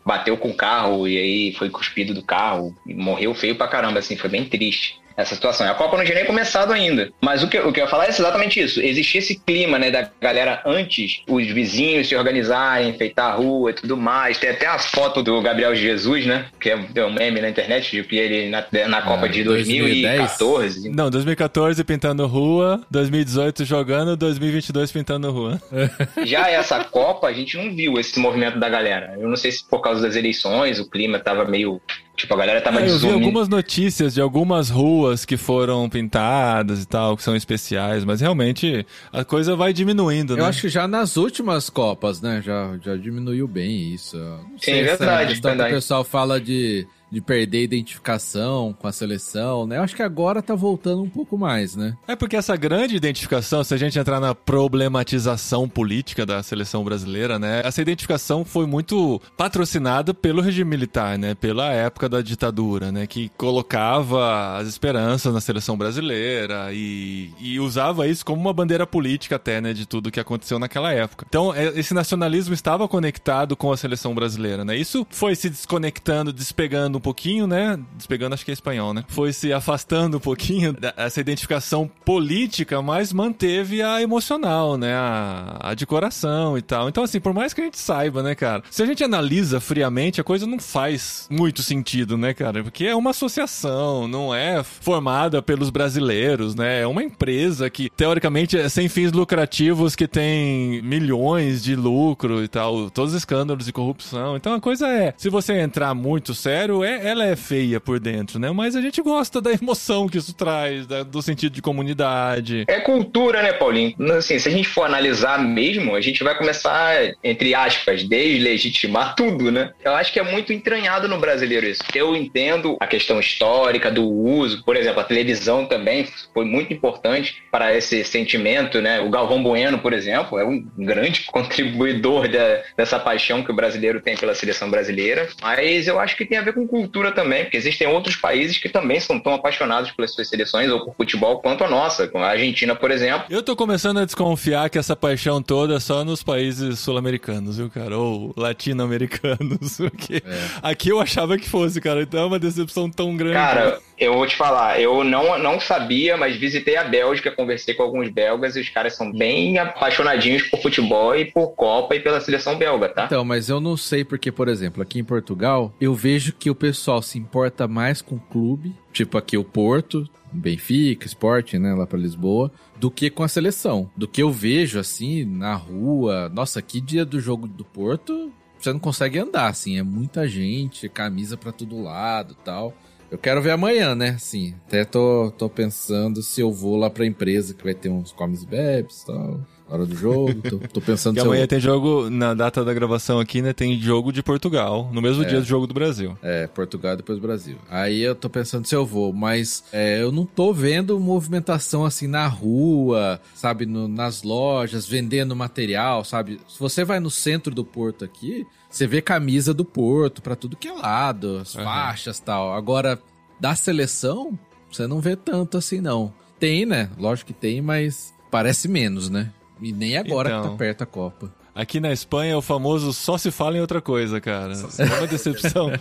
bateu com o carro e aí foi cuspido do carro. E morreu feio pra caramba, assim, foi bem triste essa situação. A Copa não tinha nem começado ainda. Mas o que, o que eu ia falar é exatamente isso. Existia esse clima, né, da galera antes, os vizinhos se organizarem, enfeitar a rua e tudo mais. Tem até a foto do Gabriel Jesus, né, que é um meme na internet, de que ele na, na Copa ah, de 2014. 2010? Não, 2014 pintando rua, 2018 jogando, 2022 pintando rua. Já essa Copa, a gente não viu esse movimento da galera. Eu não sei se por causa das eleições, o clima tava meio Tipo, a galera tava é, Eu vi algumas notícias de algumas ruas que foram pintadas e tal, que são especiais, mas realmente a coisa vai diminuindo, Eu né? acho que já nas últimas Copas, né? Já, já diminuiu bem isso. Não Sim, verdade, verdade. O pessoal fala de de perder identificação com a seleção, né? Eu acho que agora tá voltando um pouco mais, né? É porque essa grande identificação, se a gente entrar na problematização política da seleção brasileira, né? Essa identificação foi muito patrocinada pelo regime militar, né? Pela época da ditadura, né? Que colocava as esperanças na seleção brasileira e, e usava isso como uma bandeira política até, né? De tudo que aconteceu naquela época. Então, é, esse nacionalismo estava conectado com a seleção brasileira, né? Isso foi se desconectando, despegando pouquinho, né? Despegando, acho que é espanhol, né? Foi se afastando um pouquinho dessa identificação política, mas manteve a emocional, né? A, a de coração e tal. Então, assim, por mais que a gente saiba, né, cara? Se a gente analisa friamente, a coisa não faz muito sentido, né, cara? Porque é uma associação, não é formada pelos brasileiros, né? É uma empresa que, teoricamente, é sem fins lucrativos, que tem milhões de lucro e tal, todos os escândalos de corrupção. Então a coisa é, se você entrar muito sério, é, ela é feia por dentro, né? Mas a gente gosta da emoção que isso traz, da, do sentido de comunidade. É cultura, né, Paulinho? Assim, se a gente for analisar mesmo, a gente vai começar, entre aspas, deslegitimar tudo, né? Eu acho que é muito entranhado no brasileiro isso. Eu entendo a questão histórica do uso, por exemplo, a televisão também foi muito importante para esse sentimento, né? O Galvão Bueno, por exemplo, é um grande contribuidor de, dessa paixão que o brasileiro tem pela seleção brasileira. Mas eu acho que tem a ver com cultura também, porque existem outros países que também são tão apaixonados pelas suas seleções ou por futebol quanto a nossa, como a Argentina, por exemplo. Eu tô começando a desconfiar que essa paixão toda é só nos países sul-americanos, viu, cara? Ou latino-americanos. Porque é. aqui eu achava que fosse, cara. Então é uma decepção tão grande. Cara, eu vou te falar, eu não, não sabia, mas visitei a Bélgica, conversei com alguns belgas e os caras são bem apaixonadinhos por futebol e por Copa e pela seleção belga, tá? Então, mas eu não sei porque, por exemplo, aqui em Portugal, eu vejo que o pessoal se importa mais com o clube, tipo aqui o Porto, Benfica, Sporting, né, lá para Lisboa, do que com a seleção. Do que eu vejo assim na rua. Nossa, que dia do jogo do Porto, você não consegue andar assim, é muita gente, camisa para todo lado, tal. Eu quero ver amanhã, né? Sim, até tô, tô pensando se eu vou lá pra empresa que vai ter uns comes e bebes e tal hora do jogo. Tô, tô pensando que se amanhã eu... tem jogo, na data da gravação aqui, né? Tem jogo de Portugal, no mesmo É. dia do jogo do Brasil. É, Portugal e depois Brasil. Aí eu tô pensando se eu vou, mas é, eu não tô vendo movimentação assim na rua, sabe, no- nas lojas, vendendo material, sabe? Se você vai no centro do Porto aqui, você vê camisa do Porto pra tudo que é lado, as Aham. faixas e tal. Agora, da seleção, você não vê tanto assim, não. Tem, né? Lógico que tem, mas parece menos, né? E nem agora que Então. tá perto a Copa. Aqui na Espanha é o famoso só se fala em outra coisa, cara. É uma decepção,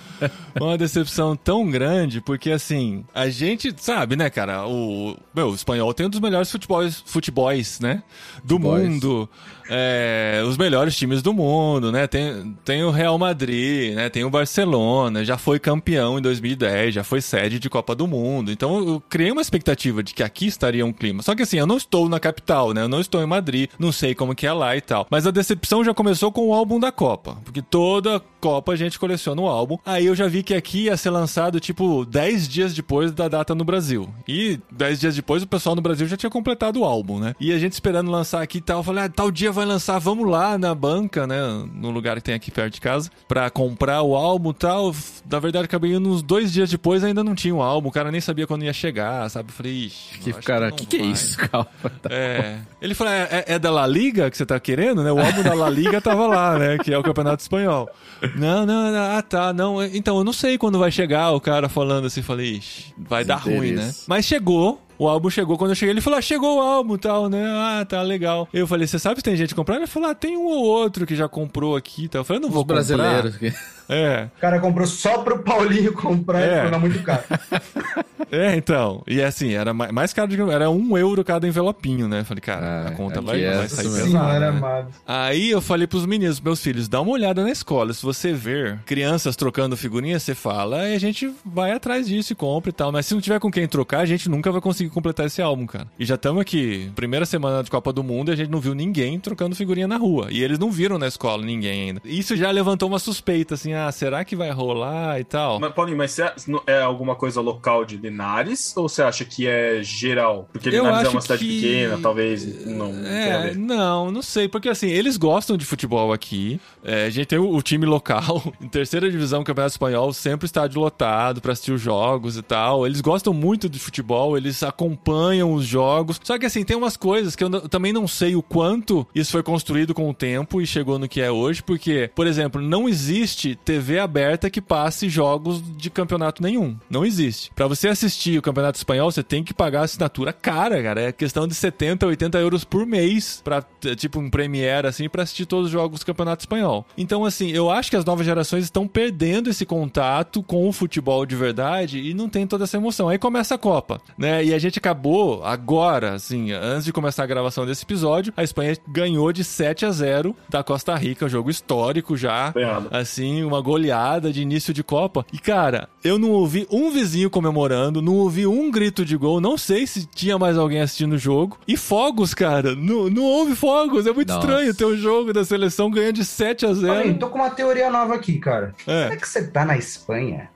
uma decepção tão grande, porque assim, a gente sabe, né, cara, o, meu, o espanhol tem um dos melhores futebols, futebols né, do mundo. É, os melhores times do mundo, né? Tem, tem o Real Madrid, né? Tem o Barcelona, já foi campeão em 2010, já foi sede de Copa do Mundo. Então eu criei uma expectativa de que aqui estaria um clima. Só que assim, eu não estou na capital, né? Eu não estou em Madrid, não sei como que é lá e tal. Mas a decepção já começou com o álbum da Copa, porque toda Copa a gente coleciona o álbum. Aí eu já vi que aqui ia ser lançado tipo 10 dias depois da data no Brasil. E 10 dias depois o pessoal no Brasil já tinha completado o álbum, né? E a gente esperando lançar aqui e tal, eu falei, ah, tal dia vai lançar, vamos lá na banca, né? No lugar que tem aqui perto de casa, pra comprar o álbum e tal. Na verdade, acabei indo uns dois dias depois, ainda não tinha o álbum, o cara nem sabia quando ia chegar, sabe? Eu falei, ixi, Que cara, que que é isso? Calma. Tá. É. Ele falou: é, é- é da La Liga que você tá querendo, né? O álbum da La Liga tava lá, né? Que é o Campeonato Espanhol. Não, não, não, ah, tá, não. Então, eu não sei quando vai chegar o cara falando assim. Falei, ixi, vai dar ruim, né? Mas chegou. O álbum chegou, quando eu cheguei, ele falou: ah, chegou o álbum e tal, né? Ah, tá legal. Eu falei: você sabe se tem gente comprando? Ele falou: ah, tem um ou outro que já comprou aqui e tal. Eu falei: não vou Os brasileiros. comprar. É. O cara comprou só pro Paulinho comprar É. e não, muito caro. É, então. E assim, era ma- mais caro de. Era um euro cada envelopinho, né? Falei, cara, Ah, a conta aqui vai, é vai sair pesada. Né? Aí eu falei pros meninos, meus filhos, dá uma olhada na escola. Se você ver crianças trocando figurinha, você fala, aí a gente vai atrás disso e compra e tal. Mas se não tiver com quem trocar, a gente nunca vai conseguir completar esse álbum, cara. E já estamos aqui, primeira semana de Copa do Mundo, e a gente não viu ninguém trocando figurinha na rua. E eles não viram na escola ninguém ainda. Isso já levantou uma suspeita, assim, ah, será que vai rolar e tal? Mas, Paulinho, mas você- é alguma coisa local de Linares ou você acha que é geral? Porque Eu Linares é uma cidade que- pequena, talvez não, É, não, não sei, porque assim, eles gostam de futebol aqui. É, a gente tem o, o time local, em terceira divisão do Campeonato Espanhol, sempre estádio lotado pra assistir os jogos e tal. Eles gostam muito de futebol, eles acompanham os jogos. Só que assim, tem umas coisas que eu também não sei o quanto isso foi construído com o tempo e chegou no que é hoje, porque, por exemplo, não existe TV aberta que passe jogos de campeonato nenhum. Não existe. Pra você assistir o Campeonato Espanhol, você tem que pagar assinatura cara, cara. É questão de 70, 80 euros por mês pra, tipo, um Premiere, assim, pra assistir todos os jogos do Campeonato Espanhol. Então, assim, eu acho que as novas gerações estão perdendo esse contato com o futebol de verdade e não tem toda essa emoção. Aí começa a Copa, né? E a gente acabou agora, assim, antes de começar a gravação desse episódio, a Espanha ganhou de 7 a 0 da Costa Rica, um jogo histórico já. Assim, uma goleada de início de Copa. E, cara, eu não ouvi um vizinho comemorando, não ouvi um grito de gol, não sei se tinha mais alguém assistindo o jogo. E fogos, cara, não, não houve fogos. É muito Nossa. estranho ter um jogo da seleção ganhando de 7 a 0 Olha, tô com uma teoria nova aqui, cara. É. Como é que você tá na Espanha?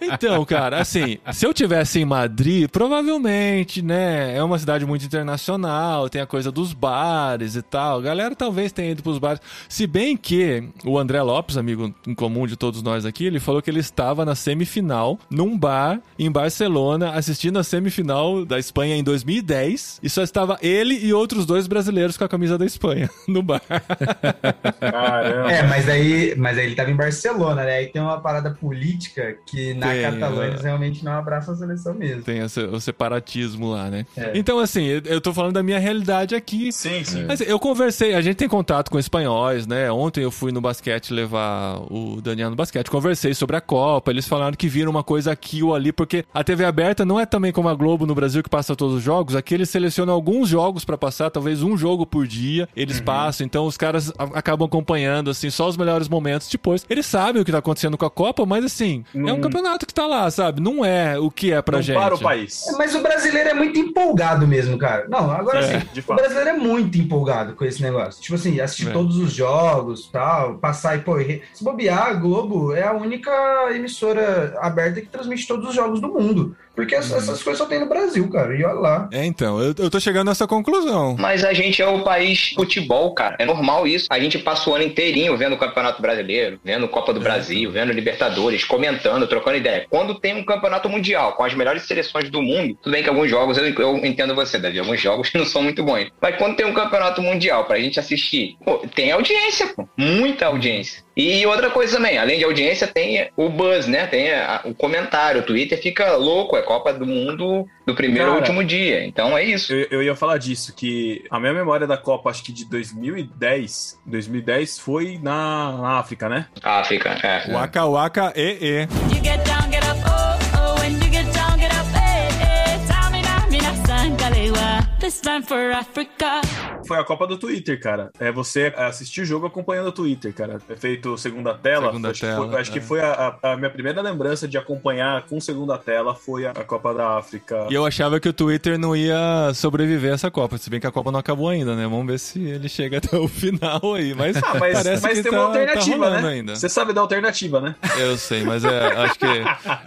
Então, cara, assim, se eu tivesse em Madrid, provavelmente, né? É uma cidade muito internacional, tem a coisa dos bares e tal. A galera talvez tenha ido pros bares. Se bem que o André Lopes, amigo em comum de todos nós aqui, ele falou que ele estava na semifinal num bar em Barcelona, assistindo a semifinal da Espanha em 2010, e só estava ele e outros dois brasileiros com a camisa da Espanha no bar. Caramba. É, mas aí, mas aí ele tava em Barcelona, né? Aí tem uma parada política que na Tem, Catalunha é. eles realmente não abraçam a seleção mesmo. Tem esse- o separatismo lá, né? É. Então, assim, eu- tô falando da minha realidade aqui. Sim, sim. Mas eu conversei, a gente tem contato com espanhóis, né? Ontem eu fui no basquete levar o Daniel no basquete, conversei sobre a Copa, eles falaram que viram uma coisa aqui ou ali, porque a TV aberta não é também como a Globo no Brasil que passa todos os jogos, aqui eles selecionam alguns jogos pra passar, talvez um jogo por dia, eles passam, então os caras acabam acompanhando, assim, só os melhores momentos depois. Eles sabem o que tá acontecendo com a Copa, mas assim, é um Não- campeonato que tá lá, sabe? Não é o que é pra não gente. para o país. É, Mas o brasileiro é muito empolgado mesmo, cara. Não, agora É, sim. O brasileiro é muito empolgado com esse negócio. Tipo assim, assistir É. todos os jogos tal, passar e, pô, re- se bobear, a Globo é a única emissora aberta que transmite todos os jogos do mundo. Porque Uhum. ess- essas coisas só tem no Brasil, cara. E olha lá. É, então, eu, eu tô chegando nessa conclusão. Mas a gente é o país futebol, cara. É normal isso. A gente passa o ano inteirinho vendo o Campeonato Brasileiro, vendo Copa do Brasil, vendo Libertadores, comentando, trocando ideia. Quando tem um campeonato mundial com as melhores seleções do mundo, tudo bem que alguns jogos, eu, eu entendo você, Davi, alguns jogos não são muito bons. Mas quando tem um campeonato mundial pra gente assistir, pô, tem audiência, pô. Muita audiência. E outra coisa também, além de audiência, tem o buzz, né? Tem a- o comentário. O Twitter fica louco, é Copa do Mundo do primeiro ao Cara, último dia. Então é isso. Eu, eu ia falar disso, que a minha memória da Copa, acho que de 2010, 2010 foi na, na África, né? África, é. Waka waka e e. You get down, get up, oh, Foi a Copa do Twitter, cara. É você assistir o jogo acompanhando o Twitter, cara. É feito segunda tela. Segunda acho tela, que foi, acho é. que foi a, a- minha primeira lembrança de acompanhar com segunda tela foi a, a Copa da África. E eu achava que o Twitter não ia sobreviver a essa Copa. Se bem que a Copa não acabou ainda, né? Vamos ver se ele chega até o final aí. Mas, Ah, mas, parece mas que tem tá, uma alternativa, tá né? ainda. Você sabe da alternativa, né? Eu sei, mas é, acho que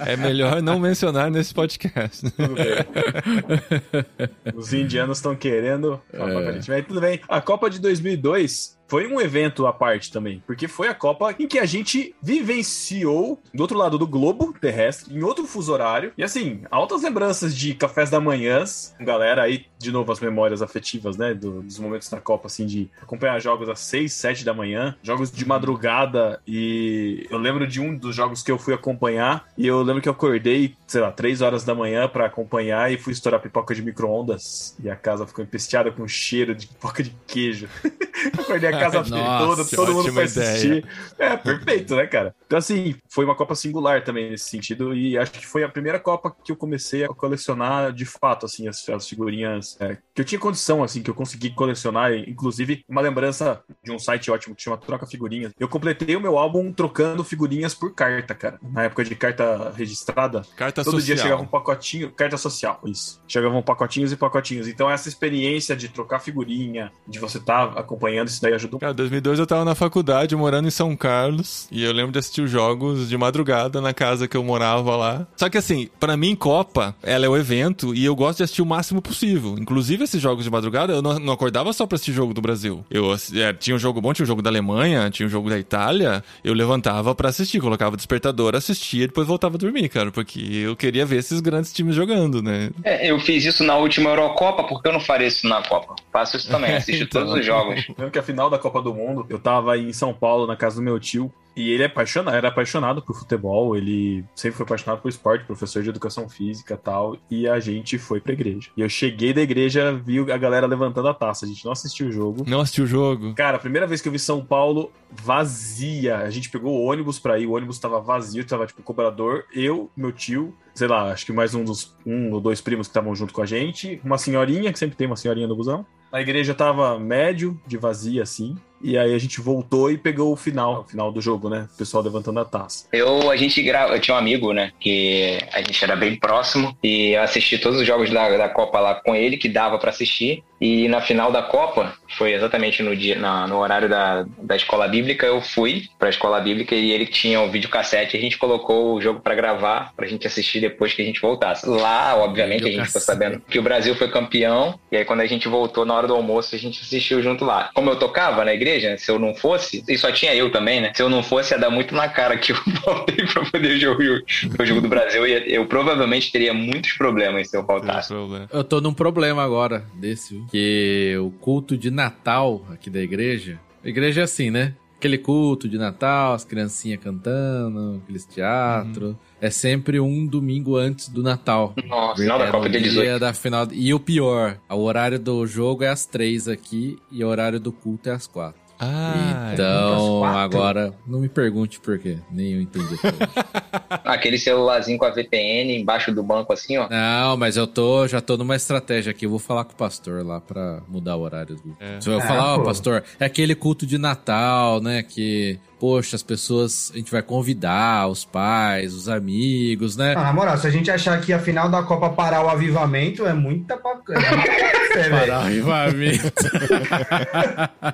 é melhor não mencionar nesse podcast. Tudo bem. Os indianos estão querendo. Aparentemente, tudo bem. A Copa de 2002 foi um evento à parte também, porque foi a Copa em que a gente vivenciou do outro lado do globo terrestre, em outro fuso horário. E assim, altas lembranças de cafés da manhã, galera aí, de novo, as memórias afetivas, né? do- dos momentos da Copa, assim, de acompanhar jogos às 6, 7 da manhã, jogos de madrugada. E eu lembro de um dos jogos que eu fui acompanhar, e eu lembro que eu acordei, sei lá, 3 horas da manhã pra acompanhar e fui estourar pipoca de micro-ondas. E a casa ficou empesteada com cheiro de pipoca de queijo. Acordei a casa Nossa, toda, todo mundo ideia. assistir. É, perfeito, né, cara? Então, assim, foi uma Copa singular também nesse sentido. E acho que foi a primeira Copa que eu comecei a colecionar de fato, assim, as, as figurinhas é, que eu tinha condição, assim, que eu consegui colecionar. Inclusive, uma lembrança de um site ótimo que chama Troca Figurinhas. Eu completei o meu álbum trocando figurinhas por carta, cara. Na época de carta registrada, Carta Todo dia social. chegava um pacotinho, carta social, isso. Chegavam pacotinhos e pacotinhos. Então, essa experiência de trocar figurinha, de você estar acompanhando, isso daí ajudou. Cara, 2002 eu tava na faculdade, morando em São Carlos, e eu lembro de assistir os jogos de madrugada na casa que eu morava lá. Só que assim, pra mim, Copa, ela é o evento, e eu gosto de assistir o máximo possível. Inclusive, esses jogos de madrugada, eu não, não acordava só pra assistir jogo do Brasil. Eu é, tinha um jogo bom, tinha um jogo da Alemanha, tinha um jogo da Itália, eu levantava pra assistir, colocava o despertador, assistia e depois voltava a dormir, cara, porque eu queria ver esses grandes times jogando, né? É, eu fiz isso na última Eurocopa, porque eu não faria isso na Copa? Faço isso também, assisto Então. todos os jogos. Lembro que a final da Copa do Mundo, eu tava em São Paulo, na casa do meu tio, E ele é apaixonado, era apaixonado por futebol, ele sempre foi apaixonado por esporte, professor de educação física e tal. E a gente foi pra igreja. E eu cheguei da igreja, vi a galera levantando a taça. A gente não assistiu o jogo. Não assistiu o jogo? Cara, a primeira vez que eu vi São Paulo vazia, a gente pegou o ônibus pra ir, o ônibus tava vazio, tava tipo cobrador, eu, meu tio, sei lá, acho que mais um dos um ou dois primos que estavam junto com a gente, uma senhorinha, que sempre tem uma senhorinha no busão. A igreja tava médio, de vazia assim. E aí a gente voltou e pegou o final, o final do jogo, né? O pessoal levantando a taça. Eu, a gente grava, eu tinha um amigo, né, que a gente era bem próximo e eu assisti todos os jogos da, da Copa lá com ele, que dava pra assistir. E na final da Copa, foi exatamente no dia, na- no horário da, da escola bíblica, eu fui pra escola bíblica e ele tinha o videocassete e a gente colocou o jogo pra gravar, pra gente assistir depois que a gente voltasse. Lá, obviamente, a gente ficou sabendo que o Brasil foi campeão, e aí quando a gente voltou na hora do almoço, a gente assistiu junto lá. Como eu tocava na igreja, se eu não fosse, e só tinha eu também, né? Se eu não fosse, ia dar muito na cara que eu voltei pra poder jogar o, jogo do Brasil, e eu provavelmente teria muitos problemas se eu faltasse. problema. Eu tô num problema agora desse, viu? Que o culto de Natal aqui da igreja. A igreja é assim, né? Aquele culto de Natal, as criancinhas cantando, aqueles teatro. É sempre um domingo antes do Natal. Nossa, final da É Copa dia 18. da final. E o pior, o horário do jogo é às três aqui e o horário do culto é às quatro. Ah, então, quatro? agora, não me pergunte por quê. Nem eu entendi. Aquele celularzinho com a VPN embaixo do banco assim, ó. Não, mas eu tô, já tô numa estratégia aqui. Eu vou falar com o pastor lá pra mudar o horário do. É. Se eu Ah, falar, ó, pô. pastor, é aquele culto de Natal, né? Que, poxa, as pessoas, a gente vai convidar os pais, os amigos, né? Não, na moral, se a gente achar que a final da Copa parar o avivamento, é muita pa- é muita fé, Para velho. avivamento.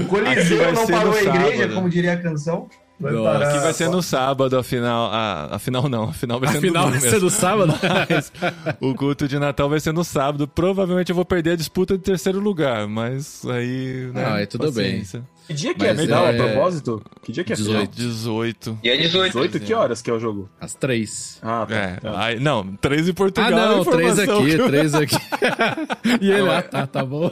O Coliseu vai não ser parou a igreja, sábado. como diria a canção. Vai Nossa, parar Aqui vai ser no sábado, a final. A, a final não, a final vai ser Afinal, no vai domingo ser mesmo. no sábado? Mas o culto de Natal vai ser no sábado. Provavelmente eu vou perder a disputa de terceiro lugar, mas aí. Né, Não, aí tudo paciência. Que dia que Mas é final, é- a propósito? Que dia que é final? 18. 18. Dia 18. 18, que horas que é o jogo? Às três. Ah, tá. É, tá. aí, não, três em Portugal. Ah, não, a três informação aqui, que eu- três aqui. e ele, ah, tá, tá bom.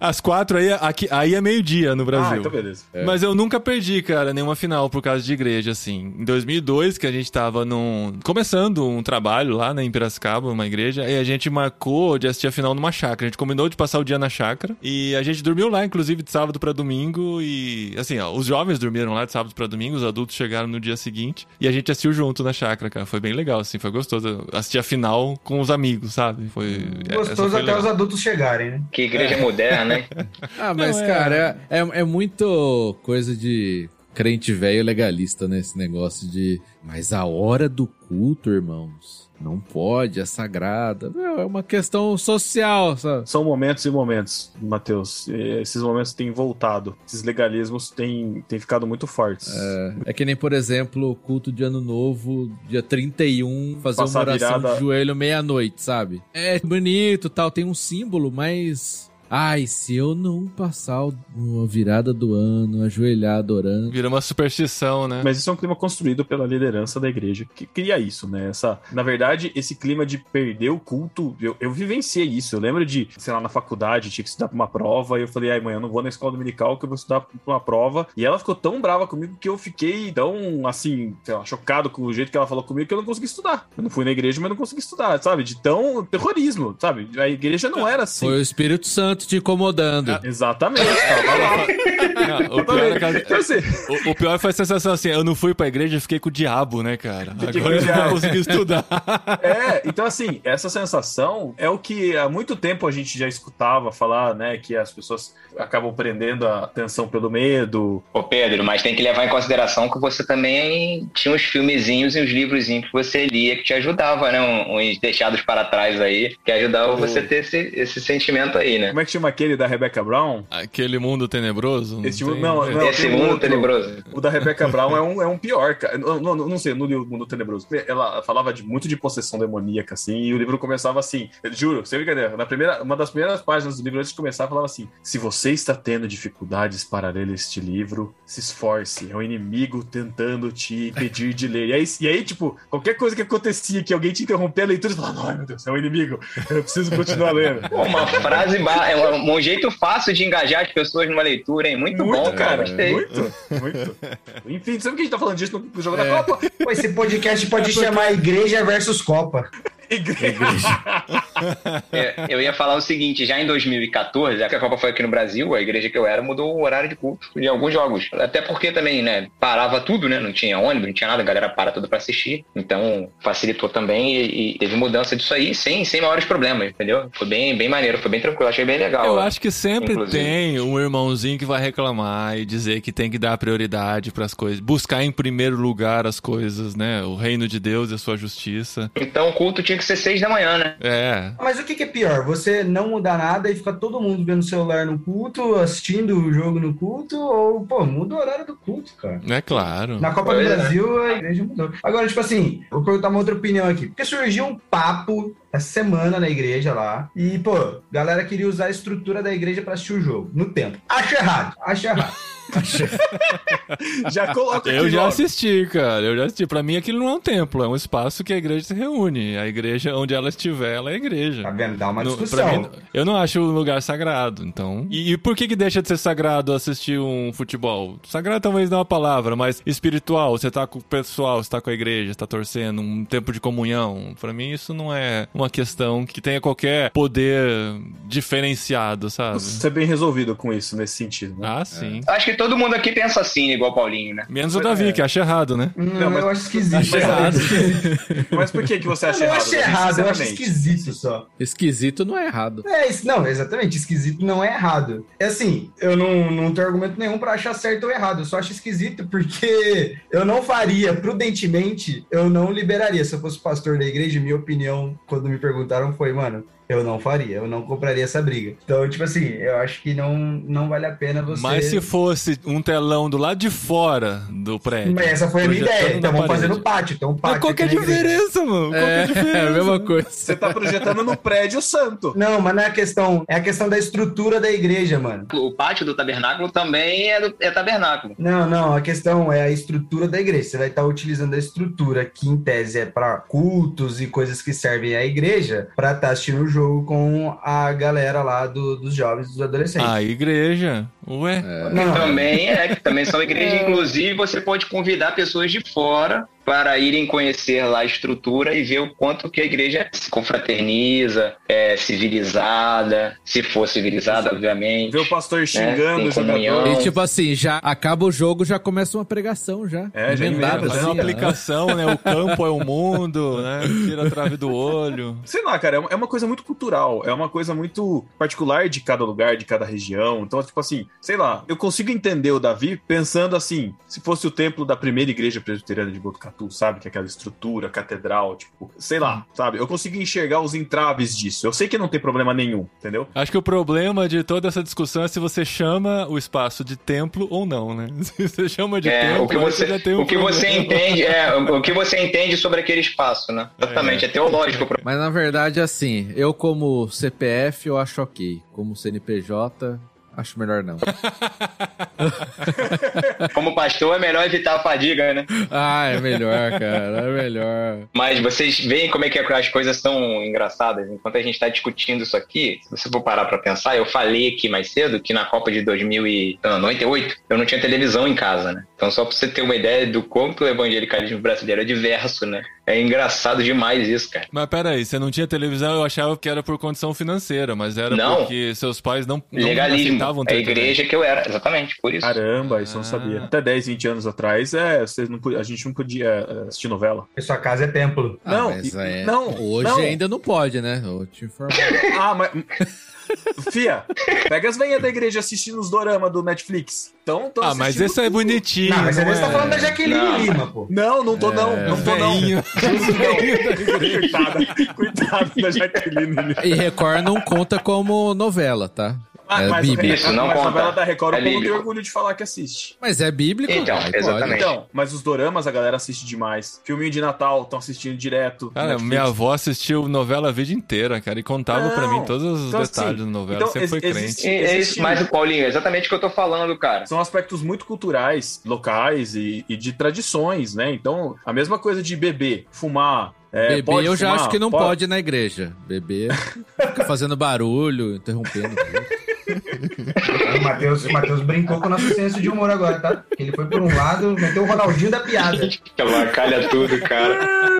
As quatro aí, aqui, aí é meio-dia no Brasil. Ah, então beleza. Mas eu nunca perdi, cara, nenhuma final por causa de igreja, assim. Em 2002, que a gente tava num... começando um trabalho lá né, em Piracicaba, uma igreja, e a gente marcou de assistir a final numa chácara. A gente combinou de passar o dia na chácara, e a gente dormiu lá, inclusive, de sábado pra domingo, e, assim, ó, os jovens dormiram lá de sábado pra domingo, os adultos chegaram no dia seguinte, e a gente assistiu junto na chácara, cara. Foi bem legal, assim, foi gostoso. Assistir a final com os amigos, sabe? Foi... essa Gostoso foi até legal. os adultos chegarem, né? Que igreja moderna, né? Ah, mas, Não, é- cara, é, é, é muito coisa de crente velho legalista, né? Esse negócio de. Mas a hora do culto, irmãos, não pode, é sagrada. Meu, é uma questão social, sabe? São momentos e momentos, Matheus. Esses momentos têm voltado. Esses legalismos têm, têm ficado muito fortes. É que nem, por exemplo, o culto de ano novo, dia 31, fazer Passar uma oração virada- de joelho meia-noite, sabe? É bonito tal, tem um símbolo, mas. Ai, se eu não passar o- a virada do ano, ajoelhado orando. Vira uma superstição, né? Mas isso é um clima construído pela liderança da igreja que cria isso, né? Essa, na verdade, esse clima de perder o culto, eu, eu vivenciei isso. Eu lembro de, sei lá, na faculdade, tinha que estudar pra uma prova, e eu falei, ai, mãe, eu não vou na escola dominical que eu vou estudar pra uma prova. E ela ficou tão brava comigo que eu fiquei tão, assim, sei lá, chocado com o jeito que ela falou comigo que eu não consegui estudar. Eu não fui na igreja, mas não consegui estudar, sabe? De tão terrorismo, sabe? A igreja não era assim. Foi o Espírito Santo te incomodando. Exatamente, tava lá. Não, o, pior é que a- Então, assim, o- o pior foi a sensação assim, eu não fui pra igreja, eu fiquei com o diabo, né, cara? Agora eu não consegui estudar. É, então assim, essa sensação é o que há muito tempo a gente já escutava falar, né? Que as pessoas acabam prendendo a atenção pelo medo. Ô Pedro, mas tem que levar em consideração que você também tinha uns filmezinhos e uns livrozinhos que você lia que te ajudava, né? Uns deixados para trás aí, que ajudava você a ter esse, esse sentimento aí, né? Como é que chama aquele da Rebecca Brown? Aquele mundo tenebroso. Esse tem- mundo- não, não. Esse mundo outro. tenebroso. O da Rebecca Brown é um, é um pior, cara. Não, não, não sei, no livro Mundo Tenebroso. Ela falava de muito de possessão demoníaca, assim, e o livro começava assim. Eu juro, sem brincadeira. Na primeira, uma das primeiras páginas do livro, antes de começar, falava assim: Se você está tendo dificuldades para ler este livro, se esforce. É o inimigo tentando te impedir de ler. E aí, e aí, tipo, qualquer coisa que acontecia, que alguém te interromper a leitura, você falava, ai meu Deus, é o inimigo. Eu preciso continuar lendo. Uma frase, ba- é um, um jeito fácil de engajar as pessoas numa leitura, hein? Muito, Muito, bom, cara. cara. Gostei. Muito, muito. Enfim, sabe que a gente tá falando disso no jogo É. da Copa? Pô, esse podcast pode chamar Igreja versus Copa. Igreja. É, eu ia falar o seguinte, já em 2014, já que a Copa foi aqui no Brasil, a igreja que eu era mudou o horário de culto de alguns jogos. Até porque também, né, parava tudo, né? Não tinha ônibus, não tinha nada, a galera para tudo pra assistir. Então, facilitou também e, e teve mudança disso aí sem, sem maiores problemas, entendeu? Foi bem, bem maneiro, foi bem tranquilo, achei bem legal. Eu ó. acho que sempre Inclusive. tem um irmãozinho que vai reclamar e dizer que tem que dar prioridade pras coisas, buscar em primeiro lugar as coisas, né? O reino de Deus e a sua justiça. Então o culto tinha que ser seis da manhã, né? É. Mas o que, que é pior? Você não mudar nada e ficar todo mundo vendo o celular no culto, assistindo o jogo no culto, ou, pô, muda o horário do culto, cara. É claro. Na Copa Pois do é. Brasil, a igreja mudou. Agora, tipo assim, vou perguntar uma outra opinião aqui. Porque surgiu um papo essa semana na igreja lá. E, pô, galera queria usar a estrutura da igreja pra assistir o jogo, no tempo. Acho errado, acho errado. Já coloca Eu já logo. assisti, cara. Eu já assisti. Pra mim, aquilo não é um templo, é um espaço que a igreja se reúne. A igreja, onde ela estiver, ela é igreja. Tá vendo? Dá uma No- discussão. pra mim, eu não acho um lugar sagrado, então. E, e por que que deixa de ser sagrado assistir um futebol? Sagrado talvez não é uma palavra, mas espiritual. Você tá com o pessoal, você tá com a igreja, você tá torcendo, um tempo de comunhão. Pra mim isso não é uma questão que tenha qualquer poder diferenciado, sabe? Você é bem resolvido com isso, nesse sentido. Né? Ah, sim. Acho que todo mundo aqui pensa assim, igual o Paulinho, né? Menos o Davi, que acha errado, né? Não, Não, mas- eu acho esquisito. Acho errado. Mas por que, que você Eu acha não errado? acho Davi? errado, eu acho esquisito só. Esquisito não é errado. É, isso, não, exatamente, esquisito não é errado. É assim, eu não, não tenho argumento nenhum pra achar certo ou errado, eu só acho esquisito porque eu não faria, prudentemente, eu não liberaria. Se eu fosse pastor da igreja, minha opinião, quando me perguntaram, foi, mano, eu não faria, eu não compraria essa briga. Então, tipo assim, eu acho que não, não vale a pena você... Mas se fosse um telão do lado de fora do prédio. Mas essa foi a minha ideia, então vamos fazer no pátio, então um Mas pátio qual que é a diferença, mano? Qual que é a É, diferença? é a mesma coisa. Você tá projetando no prédio santo. Não, mas não é a questão, é a questão da estrutura da igreja, mano. O pátio do tabernáculo também é, do- é tabernáculo. Não, não, a questão é a estrutura da igreja. Você vai estar utilizando a estrutura que, em tese, é para cultos e coisas que servem à igreja, para estar assistindo o jogo com a galera lá do- dos jovens, dos adolescentes. A igreja. Ué? não, Também é, que também são igrejas. Inclusive, você pode convidar pessoas de fora para irem conhecer lá a estrutura e ver o quanto que a igreja se confraterniza, é civilizada, se for civilizada, obviamente. Ver o pastor xingando tem o jogador. E tipo assim, já acaba o jogo, já começa uma pregação já. É, já Emendada, assim, uma aplicação, né? O campo é o mundo, né? Tira a trave do olho. Sei lá, cara, é uma- é uma coisa muito cultural, é uma coisa muito particular de cada lugar, de cada região. Então, tipo assim, sei lá, eu consigo entender o Davi pensando assim, se fosse o templo da primeira igreja presbiteriana de Botucatu, sabe? Que é aquela estrutura, catedral, tipo, sei lá, sabe? Eu consigo enxergar os entraves disso. Eu sei que não tem problema nenhum, entendeu? Acho que o problema de toda essa discussão é se você chama o espaço de templo ou não, né? Se você chama de É, templo, o que você, já tem um o que você entende, é, o o que você entende sobre aquele espaço, né? Exatamente, é, teológico. Mas na verdade, assim, eu como CPF eu acho ok. Como CNPJ, acho melhor não. Como pastor, é melhor evitar a fadiga, né? Ah, é melhor, cara, é melhor. Mas vocês veem como é que as coisas são engraçadas. Enquanto a gente está discutindo isso aqui, se você for parar para pensar, eu falei aqui mais cedo que na Copa de 2098 eu não tinha televisão em casa, né? Então só para você ter uma ideia do como que o evangelicalismo brasileiro é diverso, né? É engraçado demais isso, cara. Mas peraí, você não tinha televisão, eu achava que era por condição financeira, mas era Não. porque seus pais não, não Legalismo. aceitavam É ter a igreja que eu era, exatamente, por isso. Caramba, isso eu não Ah. sabia. Até 10, 20 anos atrás, é, vocês não, a gente não podia é, assistir novela. E sua casa é templo. Ah, Não, mas e- é- não, hoje não. ainda não pode, né? Vou te informar. Ah, mas. Fia, pega as veinhas da igreja assistindo os dorama do Netflix. Então, tão Ah, mas esse é tudo. bonitinho. Não, mas você não tá falando da é? Jaqueline Não. Lima, pô. Não, não tô não, não tô não. Veinho. Coitada, coitada da Jaqueline. E Record não conta como novela, tá? Ah, é mas bíblico. Isso, não mas a conta. novela da Record É o povo tem bíblico. orgulho de falar que assiste. Mas é bíblico. Então, exatamente. Então, mas os doramas a galera assiste demais. Filminho de Natal, estão assistindo direto. Cara, minha avó assistiu novela a vida inteira, cara, e contava pra Não. mim todos os Então, detalhes assim, da novela. então, Sempre foi crente. existe- É, é isso, mas, Paulinho, é exatamente o que eu tô falando, cara. São aspectos muito culturais, locais e, e de tradições, né? Então, a mesma coisa de beber, fumar, É, Bebê pode eu já fumar? acho que não pode. na igreja. Bebê fica fazendo barulho, interrompendo. O Matheus, o Matheus brincou com o nosso senso de humor agora, tá? Ele foi por um lado, meteu o Ronaldinho da piada. Avacalha tudo, cara.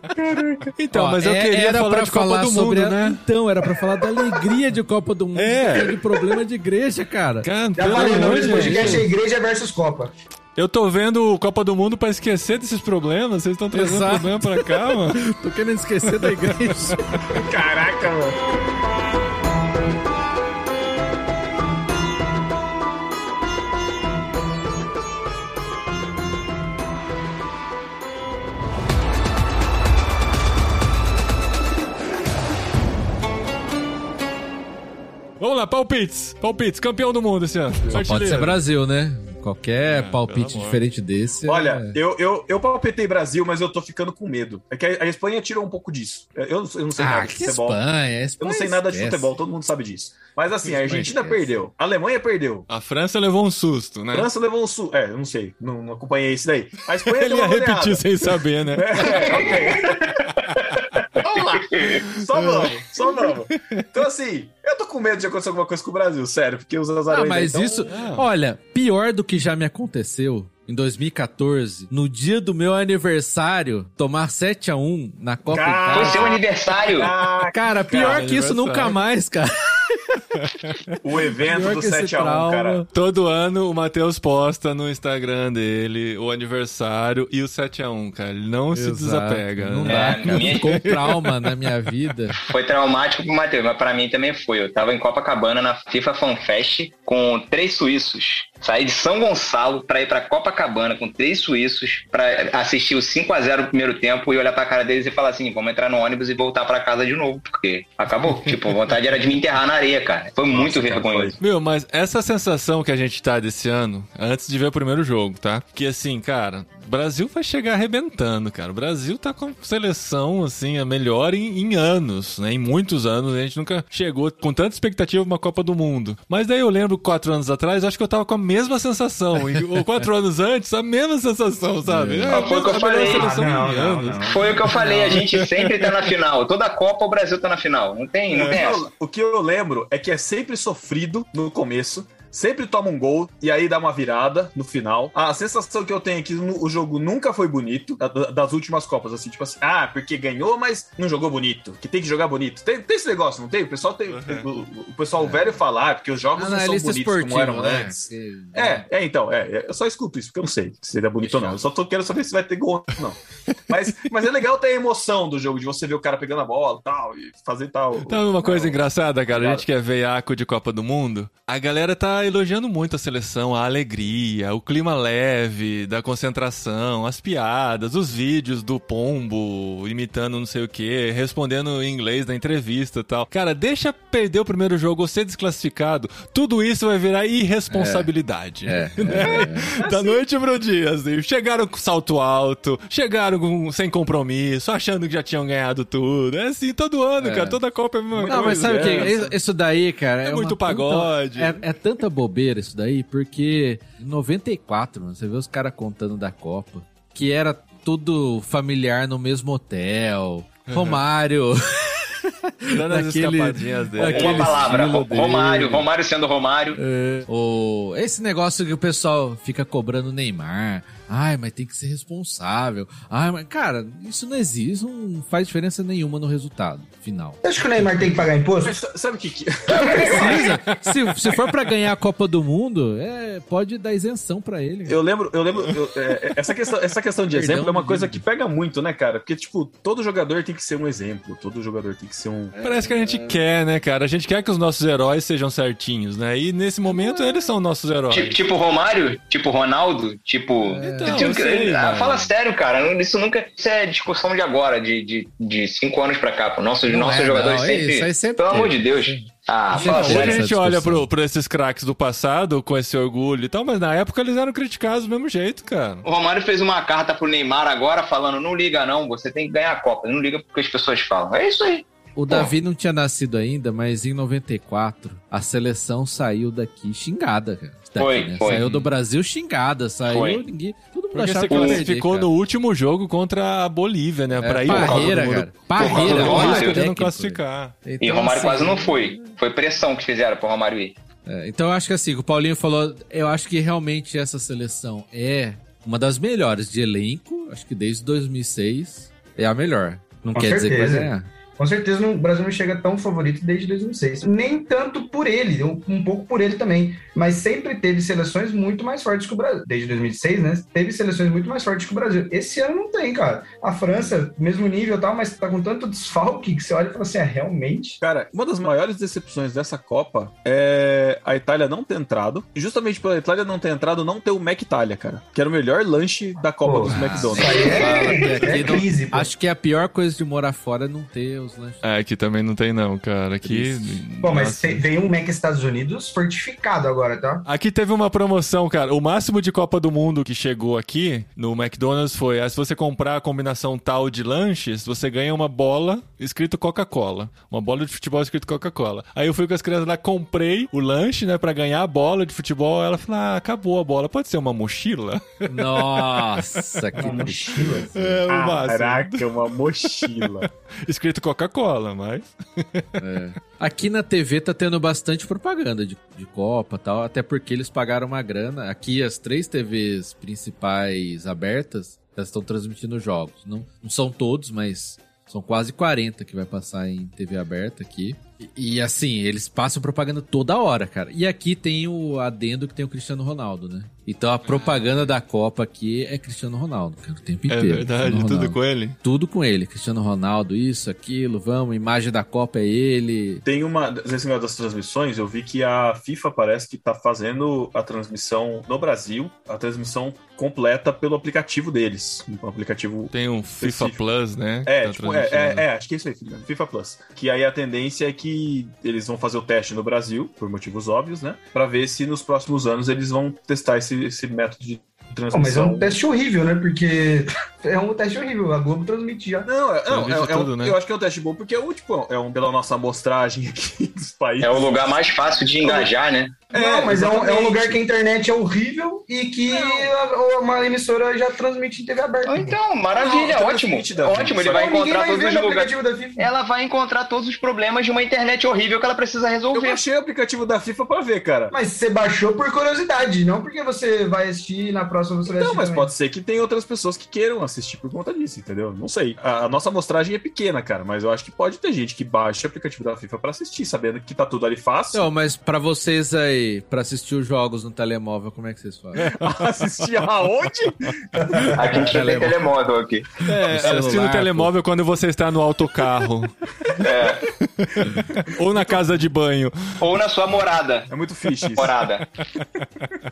Então, Ó, mas eu é- queria era falar pra de Copa falar do sobre Mundo, né? Então, era pra falar da alegria de Copa do Mundo. É. De problema de igreja, cara. Cara, Já falei, o amor nome podcast é. Igreja versus Copa. Eu tô vendo o Copa do Mundo pra esquecer desses problemas. Vocês estão trazendo Exato. problema pra cá, mano. Tô querendo esquecer da igreja. Caraca, mano. Vamos lá, palpites. Palpites, campeão do mundo esse ano. Só pode ser Brasil, né? Qualquer É, palpite diferente desse. Olha, é... eu, eu, eu palpitei Brasil, mas eu tô ficando com medo. É que a, a Espanha tirou um pouco disso. Eu, eu não- eu não sei Ah, nada de futebol. Espanha, Eu Espanha não sei nada de esquece. futebol, todo mundo sabe disso. Mas assim, a Argentina esquece. perdeu, a Alemanha perdeu. A França levou um susto, né? A França levou um sul. É, eu não sei, não, não acompanhei isso daí. A Espanha Ele ia repetir sem saber, né? É, ok. Só vamos, só vamos. Então, assim, eu tô com medo de acontecer alguma coisa com o Brasil, sério, porque os azarões. Ah, mas aí, então, isso. Ah. Olha, pior do que já me aconteceu. Em 2014, no dia do meu aniversário, tomar 7x1 na Copa Cara, Foi seu aniversário. Ah, Cara, pior Cara, que isso nunca mais, cara. O evento Pior do que esse 7x1, trauma. cara. Todo ano o Matheus posta no Instagram dele o aniversário e o 7x1, cara. Ele não se Exato. desapega. Não né? dá, É, minha- Ficou um trauma na minha vida. Foi traumático pro Matheus, mas pra mim também foi. Eu tava em Copacabana na FIFA Fan Fest com três suíços. Saí de São Gonçalo pra ir pra Copacabana com três suíços pra assistir o 5 a 0 no primeiro tempo e olhar pra cara deles e falar assim: vamos entrar no ônibus e voltar pra casa de novo, porque acabou. tipo, a vontade era de me enterrar na areia, cara. Foi muito vergonhoso. Meu, mas essa sensação que a gente tá desse ano, antes de ver o primeiro jogo, tá? Que assim, cara, o Brasil vai chegar arrebentando, cara. O Brasil tá com seleção, assim, a melhor em, em anos, né? Em muitos anos. A gente nunca chegou com tanta expectativa pra uma Copa do Mundo. Mas daí eu lembro quatro anos atrás, acho que eu tava com a mesma sensação. E, ou quatro anos antes, a mesma sensação, sabe? É, Ah, foi o que eu falei. Ah, não, não, não. Foi o que eu falei, a gente sempre tá na final. Toda Copa o Brasil tá na final. Não tem, não tem essa. O que eu lembro é que é sempre sofrido no começo. Sempre toma um gol e aí dá uma virada no final. A sensação que eu tenho é que no- o jogo nunca foi bonito da- da- das últimas Copas, assim, tipo assim, ah, porque ganhou, mas não jogou bonito. Que tem que jogar bonito. Tem, tem esse negócio, não tem? O pessoal tem. O, o pessoal velho falar, ah, porque os jogos não, são Analista bonitos como eram né? antes. É, é, então, é, é, eu só escuto isso, porque eu não sei se ele é bonito ou não. Eu só tô querendo saber se vai ter gol ou não. Mas, mas é legal ter a emoção do jogo, de você ver o cara pegando a bola e tal, e fazer tal. Então, uma coisa Não. engraçada, cara, a gente que é veiaco de Copa do Mundo, a galera tá elogiando muito a seleção, a alegria, o clima leve da concentração, as piadas, os vídeos do Pombo imitando não sei o que, respondendo em inglês na entrevista e tal. Cara, deixa perder o primeiro jogo ou ser desclassificado, tudo isso vai virar irresponsabilidade. É, né? da noite pro dia, assim. Chegaram com salto alto, chegaram com- sem compromisso, achando que já tinham ganhado tudo. É assim, todo ano, cara. Toda Copa é a mesma coisa. Não, mas sabe o que? É. Isso- daí, cara. É uma muito tanta- pagode. é, é tanta bobeira isso daí, porque em 94, mano, você vê os caras contando da Copa, que era tudo familiar no mesmo hotel. Romário. Dando as escapadinhas dele. daquele- Uma palavra, Romário, dele. Romário sendo Romário. É, o, esse negócio que o pessoal fica cobrando Neymar. Ai, mas tem que ser responsável. Ai, mas, cara, isso não existe, não faz diferença nenhuma no resultado final. Acha que o Neymar tem que pagar imposto? Mas sa- sabe o que, que... Precisa. se, se for pra ganhar a Copa do Mundo, é, pode dar isenção pra ele. Eu lembro, eu lembro, eu- é, essa, questão, essa questão de Perdão exemplo é uma coisa que pega muito, né, cara? Porque, tipo, todo jogador tem que ser um exemplo, todo jogador tem que ser um. Parece que a gente quer, né, cara? A gente quer que os nossos heróis sejam certinhos, né? E nesse momento eles são nossos heróis. Tipo, tipo Romário, tipo Ronaldo, tipo. Então, tipo, eu sei, ah, fala sério, cara. Isso nunca. Isso é discussão de agora, de, de, de cinco anos pra cá. Nossos, Não nossos é, jogadores não, sempre, isso sempre Pelo amor de Deus. Ah, Hoje a gente olha pro esses craques do passado com esse orgulho e tal, mas na época eles eram criticados do mesmo jeito, cara. O Romário fez uma carta pro Neymar agora falando: não liga, não, você tem que ganhar a Copa. Não liga porque as pessoas falam. É isso aí. O Davi não tinha nascido ainda, mas em 94 a seleção saiu daqui xingada, cara. Daqui, Foi, né? foi. Saiu do Brasil xingada, saiu Foi. ninguém. Todo mundo Porque achava você que perder, classificou cara. no último jogo contra a Bolívia, né? É, pra ir Parreira, cara. Parreira, olha podendo classificar. Então, E o Romário assim, quase não foi. Foi pressão que fizeram pro Romário ir. é, então eu acho que assim, o Paulinho falou, eu acho que realmente essa seleção é uma das melhores de elenco, acho que desde 2006 é a melhor. Não Com quer dizer que vai certeza. ganhar. Com certeza não- o Brasil não chega tão favorito desde 2006. Nem tanto por ele, um, pouco por ele também. Mas sempre teve seleções muito mais fortes que o Brasil. Desde 2006, né? Teve seleções muito mais fortes que o Brasil. Esse ano não tem, cara. A França, mesmo nível e tal, mas tá com tanto desfalque que você olha e fala assim: é, realmente? Cara, uma das maiores decepções dessa Copa é a Itália não ter entrado. E justamente pela Itália não ter entrado, não ter o Mac Itália, cara. Que era o melhor lanche da Copa Pô, dos Isso McDonald's. é, é não- crise, pô. Acho que a pior coisa de morar fora é não ter os lanches. É, aqui também não tem não, cara. Aqui... Pô, mas tem- veio um Mac Estados Unidos fortificado agora, tá? Aqui teve uma promoção, cara. O máximo de Copa do Mundo que chegou aqui no McDonald's foi: ah, se você comprar a combinação tal de lanches, você ganha uma bola escrito Coca-Cola. Uma bola de futebol escrito Coca-Cola. Aí eu fui com as crianças lá, comprei o lanche, né, pra ganhar a bola de futebol. Ela falou: ah, acabou a bola. Pode ser uma mochila? Nossa, que Uma mochila. É, o máximo. Caraca, uma mochila. Escrito Coca-Cola, mas. Aqui na TV tá tendo bastante propaganda de, de Copa tal, até porque eles pagaram uma grana. Aqui as três TVs principais abertas elas estão transmitindo jogos. Não, não são todos, mas são quase 40 que vai passar em TV aberta aqui. E, e, assim, eles passam propaganda toda hora, cara. E aqui tem o adendo que tem o Cristiano Ronaldo, né? Então a propaganda da Copa aqui é Cristiano Ronaldo, cara, o tempo É inteiro. verdade, Cristiano tudo com ele. Tudo com ele. Cristiano Ronaldo, isso, aquilo, vamos, imagem da Copa é ele. Tem uma. Nesse negócio das transmissões, eu vi que a FIFA parece que tá fazendo a transmissão no Brasil, a transmissão completa pelo aplicativo deles. Um aplicativo. Tem um FIFA Específico. Plus, né? É, Tá tipo, é, é, é, acho que é isso aí, FIFA Plus. Que aí a tendência é que eles vão fazer o teste no Brasil, por motivos óbvios, né? Pra ver se nos próximos anos eles vão testar esse, esse método de Pô, mas é transmissão. um teste horrível, né? Porque é um teste horrível. A Globo transmite já. Não, é, não, é- é um- tudo, né? eu acho que é um teste bom, porque é o, tipo, é um pela nossa amostragem aqui dos países. É o lugar mais fácil de engajar, né? não, mas é um, é um lugar que a internet é horrível e que a- uma emissora já transmite em TV aberta. Ou Então, maravilha, Não, ótimo. Ótimo, ele vai encontrar vai todos os lugares. Ela vai encontrar todos os problemas de uma internet horrível que ela precisa Eu resolver. baixei o aplicativo da FIFA pra ver, cara. Mas você baixou por curiosidade, não porque você vai assistir na próxima você vai Não, mas também. pode ser que tem outras pessoas que queiram assistir por conta disso, entendeu? Não sei. A, a nossa amostragem é pequena, cara, mas eu acho que pode ter gente que baixa o aplicativo da FIFA pra assistir, sabendo que tá tudo ali fácil. Não, mas pra vocês aí, pra assistir os jogos no telemóvel, como é que vocês fazem? assistir aonde? Aqui a gente tem telemóvel aqui. É, celular, assistir no pô. telemóvel quando você está no autocarro. É. Ou na casa de banho. Ou na sua morada. É muito fixe isso. Morada.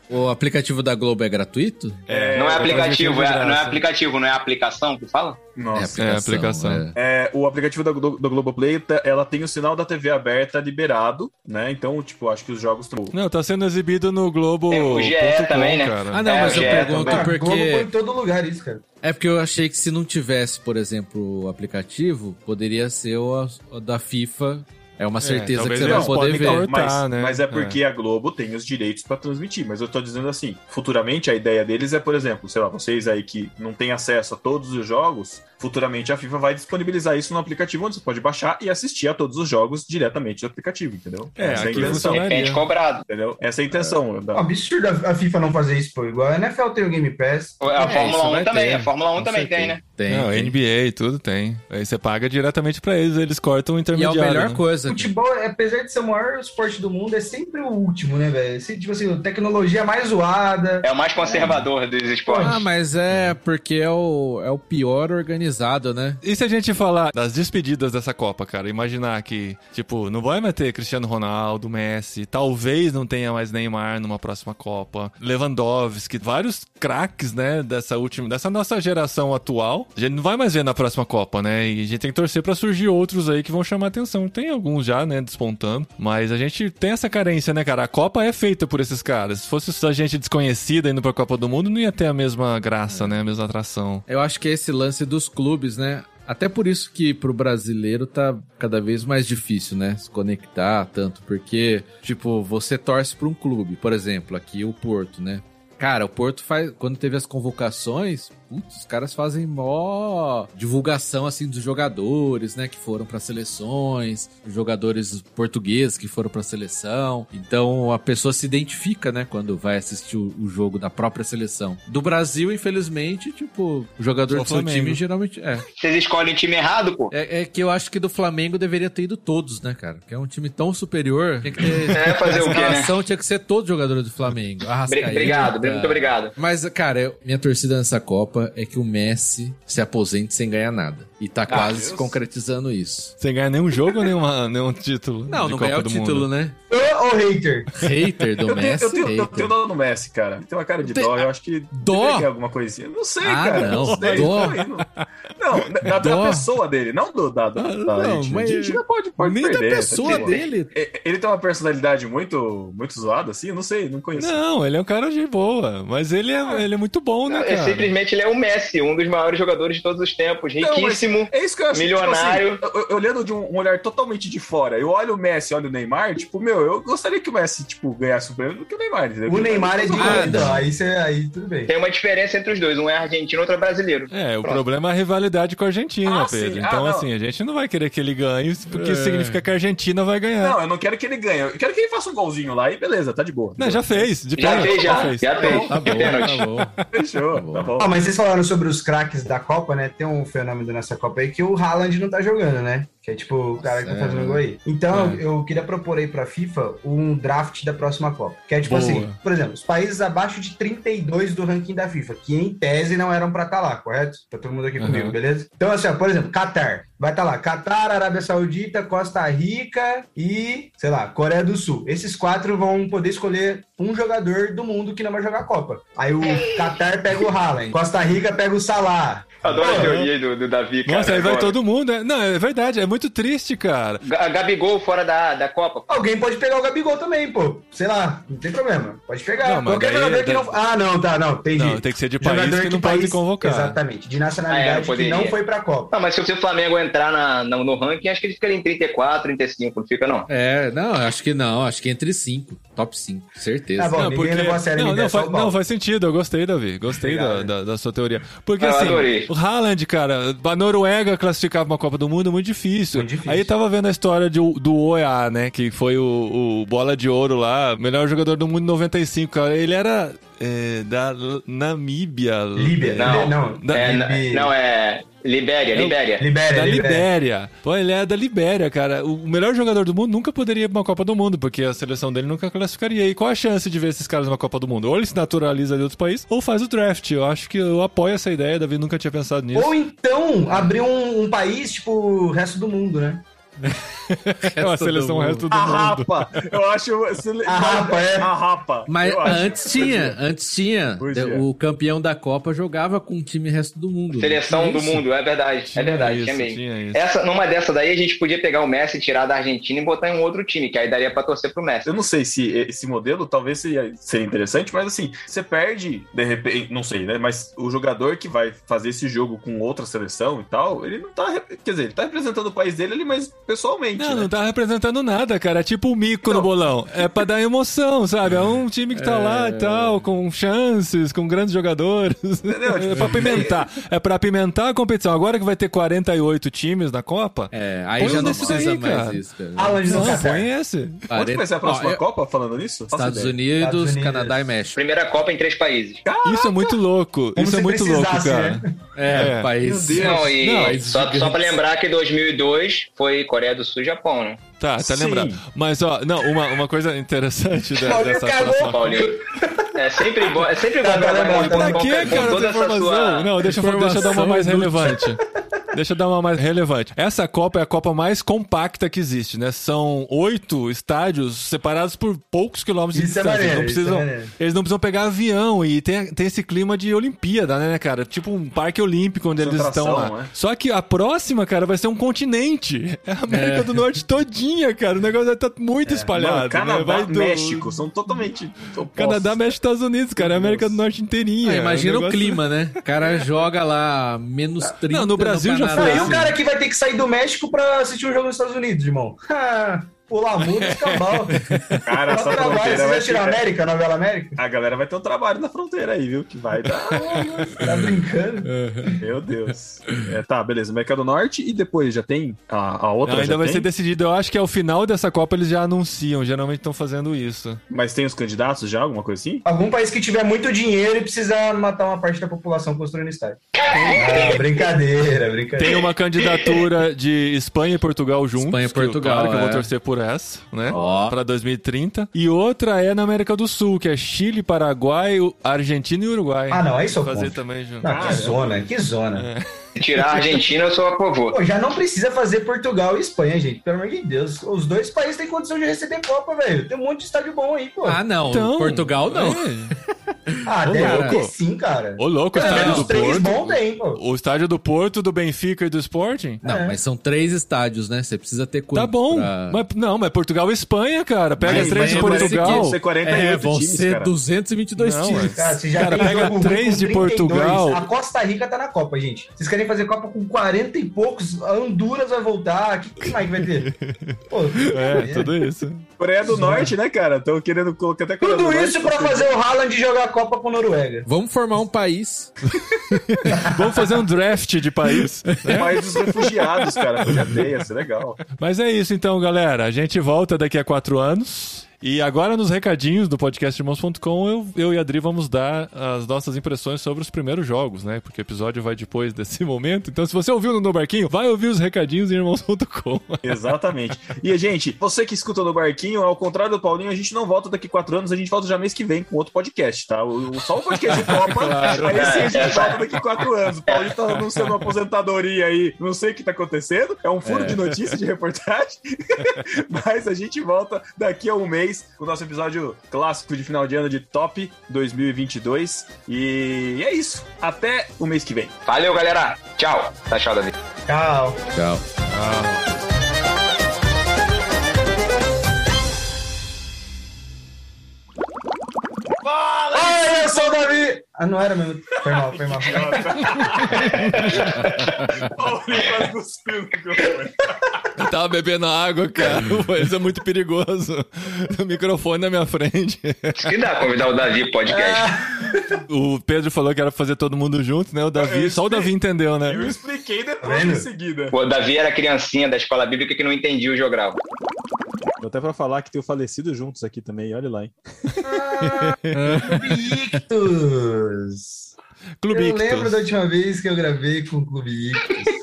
O aplicativo da Globo é gratuito? É, não é aplicativo, é, não é aplicativo, não é aplicação que fala? Nossa. É, aplicação. é. É, o aplicativo da, do, do Globoplay, tá- ela tem o sinal da TV aberta liberado, né? Então, tipo, acho que os jogos estão. Não, tá sendo exibido no Globo. Tem o GE também, né? Cara. Ah, não, É, mas eu pergunto também. Ah, Globo põe porque. em todo lugar isso, cara. É porque eu achei que se não tivesse, por exemplo, o aplicativo, poderia ser o, o da FIFA. É uma certeza que talvez você vai poder ver. cortar. mas, né? mas é porque a Globo tem os direitos pra transmitir. Mas eu tô dizendo assim, futuramente a ideia deles é, por exemplo, sei lá, vocês aí que não têm acesso a todos os jogos, futuramente a FIFA vai disponibilizar isso no aplicativo onde você pode baixar e assistir a todos os jogos diretamente do aplicativo, entendeu? É, Essa é a intenção. Depende cobrado. entendeu? Essa é a intenção. É da- um absurdo a FIFA não fazer isso, pô. Igual a NFL tem o Game Pass. A É, Fórmula isso 1 vai também, ter, a Fórmula 1 com também tem, certeza. né? Tem. Não, tem. NBA, tudo tem. Aí você paga diretamente pra eles, eles cortam o E é a intermediário. melhor né? coisa. cara. Futebol, apesar de ser o maior esporte do mundo, é sempre o último, né, velho? Tipo assim, tecnologia mais zoada. É o mais conservador dos esportes. Ah, mas é porque é o, é o pior organizado, né? E se a gente falar das despedidas dessa Copa, cara? Imaginar que, tipo, não vai mais ter Cristiano Ronaldo, Messi, talvez não tenha mais Neymar numa próxima Copa, Lewandowski, vários craques, né, dessa última, dessa nossa geração atual. A gente não vai mais ver na próxima Copa, né? E a gente tem que torcer pra surgir outros aí que vão chamar atenção. Tem alguns já, né, despontando, mas a gente tem essa carência, né, cara? A Copa é feita por esses caras. Se fosse só gente desconhecida indo pra Copa do Mundo, não ia ter a mesma graça, né, a mesma atração. Eu acho que é esse lance dos clubes, né? Até por isso que pro brasileiro tá cada vez mais difícil, né? Se conectar tanto, porque, tipo, você torce pra um clube, por exemplo, aqui o Porto, né? Cara, o Porto faz. Quando teve as convocações, putz, os caras fazem mó divulgação assim dos jogadores, né? Que foram pra seleções, os jogadores portugueses que foram pra seleção. Então a pessoa se identifica, né? Quando vai assistir o, o jogo da própria seleção. Do Brasil, infelizmente, tipo, o jogador Só do seu Flamengo. time geralmente. É. Vocês escolhem time errado, pô. É, é que eu acho que do Flamengo deveria ter ido todos, né, cara? Que é um time tão superior. Tinha que ter. É, fazer o quê, né? tinha que ser todos os jogadores do Flamengo. Arrascaeta. Obrigado, muito obrigado. Mas, cara, eu- minha torcida nessa Copa é que o Messi se aposente sem ganhar nada. E tá quase Deus. se concretizando isso. Sem ganhar nenhum jogo ou nenhuma, nenhum título? Não, não ganhar o título, Mundo? né? Ô, ô, hater. Hater do Eu tenho, Messi. eu, tenho, eu tenho dó no Messi, cara. Tem uma cara de Tem- dó. Eu acho que. Dó? alguma coisinha. Não sei, Ah, cara. não. sei. Dó? Não, não, não, da, da pessoa dele, não do, da, da, Ah, não, Argentina. mas- A Argentina pode, pode Nem perder. da pessoa de boa. dele. É, Ele tem uma personalidade muito, muito zoada, assim? Eu não sei, não conheço. Não, ele é um cara de boa, mas ele é, ele é muito bom, né, É, cara? simplesmente ele é o Messi, um dos maiores jogadores de todos os tempos. Não, Riquíssimo. É isso que eu acho. Milionário. Tipo assim, eu- olhando de um, um olhar totalmente de fora, eu olho o Messi, olho o Neymar, tipo, meu, eu gostaria que o Messi, tipo, ganhasse o prêmio do que o Neymar. entendeu? O Neymar é de Ah, ah, não. aí, você, aí tudo bem. Tem uma diferença entre os dois. Um é argentino, outro é brasileiro. É, o Pronto. problema é a rivalidade com a Argentina, Ah. Pedro. Ah, Então, não. assim, a gente não vai querer que ele ganhe, porque É. significa que a Argentina vai ganhar. Não, eu não quero que ele ganhe. Eu quero que ele faça um golzinho lá e beleza, tá de boa. Não, já fez. De Já pênalti, fez, já. fez. Já fez. Tá bom, Pênalti. tá bom. Fechou, Tá bom. tá bom. Ah, mas vocês falaram sobre os craques da Copa, né? Tem um fenômeno nessa Copa aí que o Haaland não tá jogando, né? Que é tipo o cara que tá fazendo gol aí. Então, É. eu queria propor aí pra FIFA um draft da próxima Copa. Que é tipo Boa. assim, por exemplo, os países abaixo de 32 do ranking da FIFA, que em tese não eram pra estar lá, correto? Tá todo mundo aqui Uhum. comigo, beleza? Então, assim, ó, por exemplo, Qatar. Vai estar lá, Qatar, Arábia Saudita, Costa Rica e, sei lá, Coreia do Sul. Esses quatro vão poder escolher um jogador do mundo que não vai jogar a Copa. Aí o Qatar pega o Haaland, Costa Rica pega o Salah. Adoro a teoria do, do Davi, cara. Nossa, aí vai todo mundo. né? Não, é verdade, é muito triste, cara. Ga- Gabigol fora da, da Copa. Alguém pode pegar o Gabigol também, pô. Sei lá, não tem problema. Pode pegar. Não, Qualquer daí- jogador que daí- não. Ah, não, tá, não. Entendi. Não, tem que ser de país Jogador que não pode país- convocar. Exatamente. De Ah, é, nacionalidade que não foi pra Copa. Não, mas se o Flamengo entrar na, no, no ranking, acho que ele ficaria em 34, 35, não fica não. É, não, acho que não. Acho que entre cinco. Top 5, certeza. Tá bom. Não, ninguém levou a sério, não, não, é faz, não, faz sentido, eu gostei, Davi. Gostei da, da, da sua teoria. Porque Eu assim, adorei. O Haaland, cara, a Noruega classificar pra uma Copa do Mundo é muito difícil. Muito difícil. Aí tava vendo a história de, do OEA, né? Que foi o, o bola de ouro lá, melhor jogador do mundo em 95, cara. Ele era é, da Namíbia. Líbia. Não, Não, Da- é, Libi- não, é Libéria, Libéria. Libéria, Da Libéria. Libéria. Pô, ele é da Libéria, cara. O melhor jogador do mundo nunca poderia ir pra uma Copa do Mundo, porque a seleção dele nunca classificaria. E qual a chance de ver esses caras numa Copa do Mundo? Ou ele se naturaliza de outro país, ou faz o draft. Eu acho que eu apoio essa ideia, Davi nunca tinha pensado nisso. Ou então abrir um, um país, tipo, o resto do mundo, né? É uma seleção mundo. resto do A mundo. rapa. Eu acho. A rapa, é. A rapa. Mas acho. antes tinha, antes tinha. Podia. O campeão da Copa jogava com o time resto do mundo. Seleção Tinha do isso? mundo, é verdade. Tinha é verdade, isso, tinha mesmo. tinha isso. Essa, numa dessa daí, a gente podia pegar o Messi, tirar da Argentina e botar em um outro time, que aí daria pra torcer pro Messi. Eu não sei se esse modelo talvez seria, seria interessante, mas assim, você perde, de repente, não sei, né? Mas o jogador que vai fazer esse jogo com outra seleção e tal, ele não tá. Quer dizer, ele tá representando o país dele ali, mas pessoalmente. Não, né? não tá representando nada, cara. É tipo o mico no bolão. É pra dar emoção, sabe? É um time que tá lá e tal, com chances, com grandes jogadores. Entendeu? Tipo, É pra apimentar. É pra apimentar a competição. Agora que vai ter 48 times na Copa, É, aí já um não precisa aí, mais cara. isso, cara. No não, põe esse. Onde vai ser a próxima Ó, eu- Copa falando nisso? Estados. Unidos, Estados Unidos. Canadá e México. Primeira Copa em três países. Isso é muito louco. Como Isso é muito louco, cara. né? É, É. país. Meu Deus. Não, e Não, países só, só pra lembrar que 2002 foi Coreia do Sul e Japão, né? Tá, tá Sim. lembrado. Mas, ó, não, uma, uma coisa interessante Paulinho dessa cagou. próxima Paulinho. É sempre bom, é sempre bom Tá, tá gravar lembrado, com- tá Pra com- quê, com cara, toda essa sua... Não, deixa, eu- deixa eu dar uma mais relevante. Deixa eu dar uma mais relevante. Essa Copa é a Copa mais compacta que existe, né? São oito estádios separados por poucos quilômetros de Isso é distância. maneiro, eles, não isso é precisam, maneiro. eles não precisam pegar avião e tem, tem esse clima de Olimpíada, né, cara? Tipo um parque olímpico onde eles estão lá. né? Só que a próxima, cara, vai ser um continente. É a América do Norte todinha, cara. O negócio vai estar muito espalhado. Mano, né? Canadá, Vai do- México, são totalmente opostos. Canadá, México e Estados Unidos, cara. É a América do Norte inteirinha. Ah, imagina É o negócio- clima, né? O cara joga lá menos 30 Não, no Brasil já já foi Aí o assim. cara que vai ter que sair do México pra assistir um jogo nos Estados Unidos, irmão. Pular muro, escambau. Cara, essa trabalho, fronteira você vai a ficar... América, a novela América? A galera vai ter um trabalho na fronteira aí, viu? Que vai dar. Tá brincando? Meu Deus. É, tá, beleza. América do Norte e depois já tem a, a outra. Não, ainda já vai tem? ser decidido. Eu acho que ao final dessa Copa eles já anunciam. Geralmente estão fazendo isso. Mas tem os candidatos já, alguma coisa assim? Algum país que tiver muito dinheiro e precisa matar uma parte da população construindo estádio. Ah, brincadeira, brincadeira. Tem uma candidatura de Espanha e Portugal juntos. Espanha e que Portugal, Claro que eu vou é. torcer por essa, né? Ó. Pra 2030. E outra é na América do Sul, que é Chile, Paraguai, Argentina e Uruguai. Ah, não, aí sou Fazer contra. também junto. Não, que Cara. zona, que zona. Se tirar a Argentina, eu sou a favor. Pô, já não precisa fazer Portugal e Espanha, gente. Pelo amor de Deus. Os dois países têm condição de receber Copa, velho. Tem um monte de estádio bom aí, pô. Ah, não. Então, Portugal não. é. Ah, Ô, deve louco. ter sim, cara. Ô, louco, o estádio menos do três Porto. bom tem, pô. O estádio do Porto, do Benfica e do Sporting? Não, É. mas são três estádios, né? Você precisa ter quanto Tá bom. pra- Mas, não, mas Portugal e Espanha, cara. Pega Mas três de Portugal. Vão ser 48 É, vão times, ser cara. 222 Não, times. é. Cara, você já Cara, pega três de 32. Portugal. A Costa Rica tá na Copa, gente. Vocês querem fazer Copa com 40 e poucos? A Honduras vai voltar. O que, que mais que vai ter? Pô, É, tudo isso. Coreia do Norte, né, cara? Estão querendo colocar até Coreia Tudo isso pra fazer o Haaland jogar a Copa com Noruega. Vamos formar um país. Vamos fazer um draft de país. O país dos refugiados, cara. Ia ser legal. Mas é isso então, galera. A gente volta daqui a quatro anos. E agora nos recadinhos do podcastirmãos.com eu, eu e a Adri vamos dar as nossas impressões sobre os primeiros jogos, né? Porque o episódio vai depois desse momento. Então se você ouviu no No Barquinho, vai ouvir os recadinhos em irmãos.com. Exatamente. E, gente, você que escuta no Barquinho, ao contrário do Paulinho, a gente não volta daqui quatro anos, a gente volta já mês que vem com outro podcast, tá? O, só o podcast de Copa, aí sim a gente volta daqui quatro anos. O Paulinho tá anunciando uma aposentadoria aí, não sei o que tá acontecendo, é um furo de notícia, de reportagem, mas a gente volta daqui a um mês com o nosso episódio clássico de final de ano de Top 2022. E é isso. Até o mês que vem. Valeu, galera. Tchau. Tá tchau, Davi. Tchau. Tchau. Ai, eu sou o Davi! Ah, não era mesmo. Foi mal, foi mal. Paulinho quase cuspiu no microfone. Eu tava bebendo água, cara. Isso é muito perigoso. O microfone na minha frente. Que dá convidar o Davi pro podcast. O Pedro falou que era pra fazer todo mundo junto, né? O Davi, só o Davi entendeu, Eu né? expliquei Tá depois vendo? em seguida. O Davi era criancinha da escola bíblica que não entendia o geografo. Deu até pra falar que tem o falecido juntos aqui também, olha lá, hein? Ictus! Clube Eu lembro Ictus. da última vez que eu gravei com o Clube Ictus.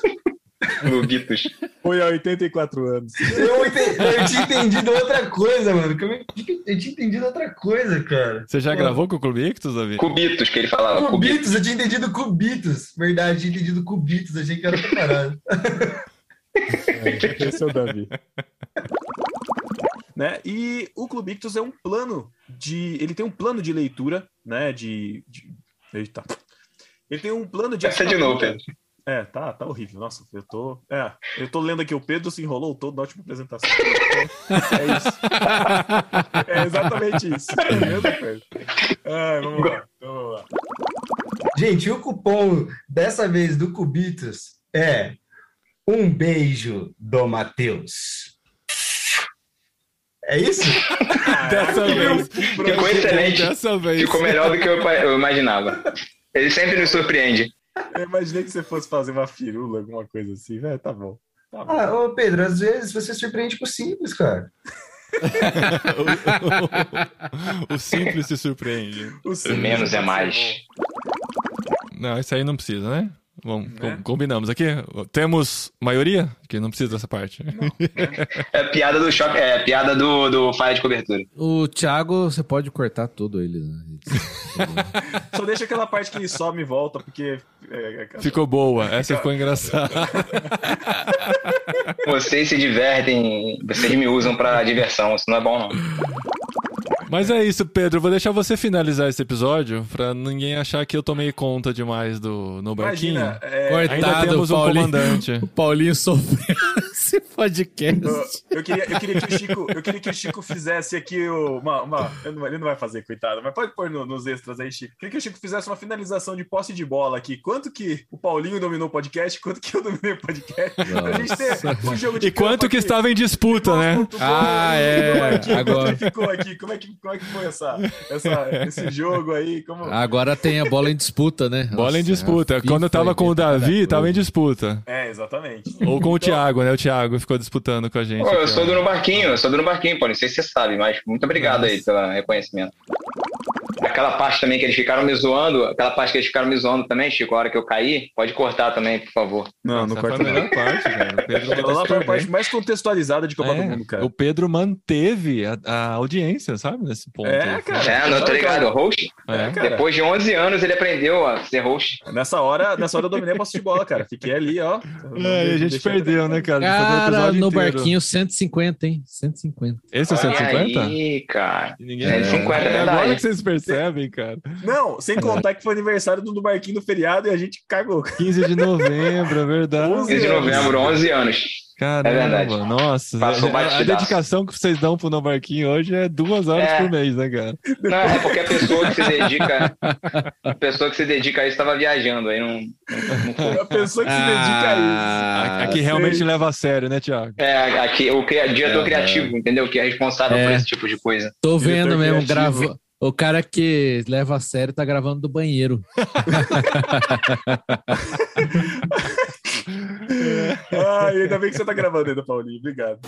Clubitos. Foi há 84 anos. Eu, eu tinha entendido outra coisa, mano. É Eu tinha entendido outra coisa, cara. Você já Pô, gravou com o Clube Ictus, Davi? Cubitos, que ele falava. Cubitos. Cubitos, eu tinha entendido cubitos. Verdade, eu tinha entendido cubitos. Achei que era separado. Esse é o Davi. né? E o Clube Ictus é um plano de. Ele tem um plano de leitura, né? De. de... Eita. Ele tem um plano de. Essa de novo, Pedro. É, tá, tá horrível. Nossa, eu tô. É, eu tô lendo aqui, o Pedro se enrolou todo na última apresentação. É isso. É exatamente isso. É vamos lá. Então, vamos lá. Gente, o cupom dessa vez do Cubitos é um beijo do Matheus. É isso? Dessa vez. Ficou excelente. Dessa vez. Ficou melhor do que eu, eu imaginava. Ele sempre nos surpreende. Eu imaginei que você fosse fazer uma firula, alguma coisa assim. É, tá bom. Tá bom. Ah, ô Pedro, às vezes você surpreende com o simples, cara. o simples se surpreende. O simples Menos é mais. Não, isso aí não precisa, né? Vamos, Né? com- combinamos aqui. Temos maioria que não precisa dessa parte. É a piada do choque, é piada do, do falha de cobertura. O Thiago, você pode cortar tudo ele. né? Só deixa aquela parte que some e volta, porque. é, é, Ficou boa, essa ficou engraçada. Vocês se divertem, vocês me usam pra diversão, isso não é bom não. Mas é isso, Pedro. Vou deixar você finalizar esse episódio pra ninguém achar que eu tomei conta demais do no barquinho. Imagina, é, Ainda Coitado, temos um Paulinho. comandante. O Paulinho sofreu. Esse podcast. Eu, eu queria, eu, queria que o Chico, eu queria que o Chico fizesse aqui o- uma. uma ele, não, vai- ele não vai fazer, coitado, mas pode pôr no- nos extras aí, Chico. Eu queria que o Chico fizesse uma finalização de posse de bola aqui. Quanto que o Paulinho dominou o podcast, quanto que eu dominei o podcast. Pra gente ter um jogo de E quanto que aqui. estava em disputa, né? Ah, é, do Marquinhos, agora. Como é que ficou aqui? Como é que, como é que foi essa, essa, esse jogo aí? Como... Agora tem a bola em disputa, né? Bola em Nossa, disputa. a Quando eu tava com o inventou Davi, tava em disputa. É, exatamente. Ou com o Então- Thiago, né? O Thiago ficou disputando com a gente. Pô, eu sou do No Barquinho, eu sou do No Barquinho, pô, não sei se você sabe, mas muito obrigado aí pelo reconhecimento. Aquela parte também que eles ficaram me zoando, aquela parte que eles ficaram me zoando também, Chico, a hora que eu caí, pode cortar também, por favor. Não, não corta a melhor parte, cara. O Pedro foi a parte mais contextualizada de Copa do É, Mundo, cara. O Pedro manteve a, a audiência, sabe? Nesse ponto. É, aí. cara. É, não, tô ligado, host. É. cara. Depois de 11 anos ele aprendeu a ser host. Nessa hora, nessa hora eu dominei a posse de bola, cara. Fiquei ali, ó. É, a gente perdeu, né, cara? Cara, no inteiro. barquinho 150, hein? 150. Esse é o Olha 150? aí, cara. E Ninguém... É, 50, é verdade. Agora que vocês percebem, cara. Não, sem contar que foi aniversário do, do Barquinho no feriado e a gente cagou. 15 de novembro, é verdade. 11 15 de novembro, 11 anos. Caramba, É verdade. nossa. Passou a, a dedicação que vocês dão pro No Barquinho hoje é duas horas É. por mês, né, cara? Não, é porque a pessoa que se dedica, a pessoa que se dedica a isso estava viajando, aí não, não, não foi. A pessoa que se dedica a Ah, Aqui sei. realmente leva a sério, né, Thiago? É, aqui, o cria- diretor É, criativo, entendeu? Que é responsável É. por esse tipo de coisa. Tô Diretor vendo mesmo, criativo. O cara que leva a sério tá gravando do banheiro. Ai, ainda bem que você tá gravando ainda, Paulinho. Obrigado.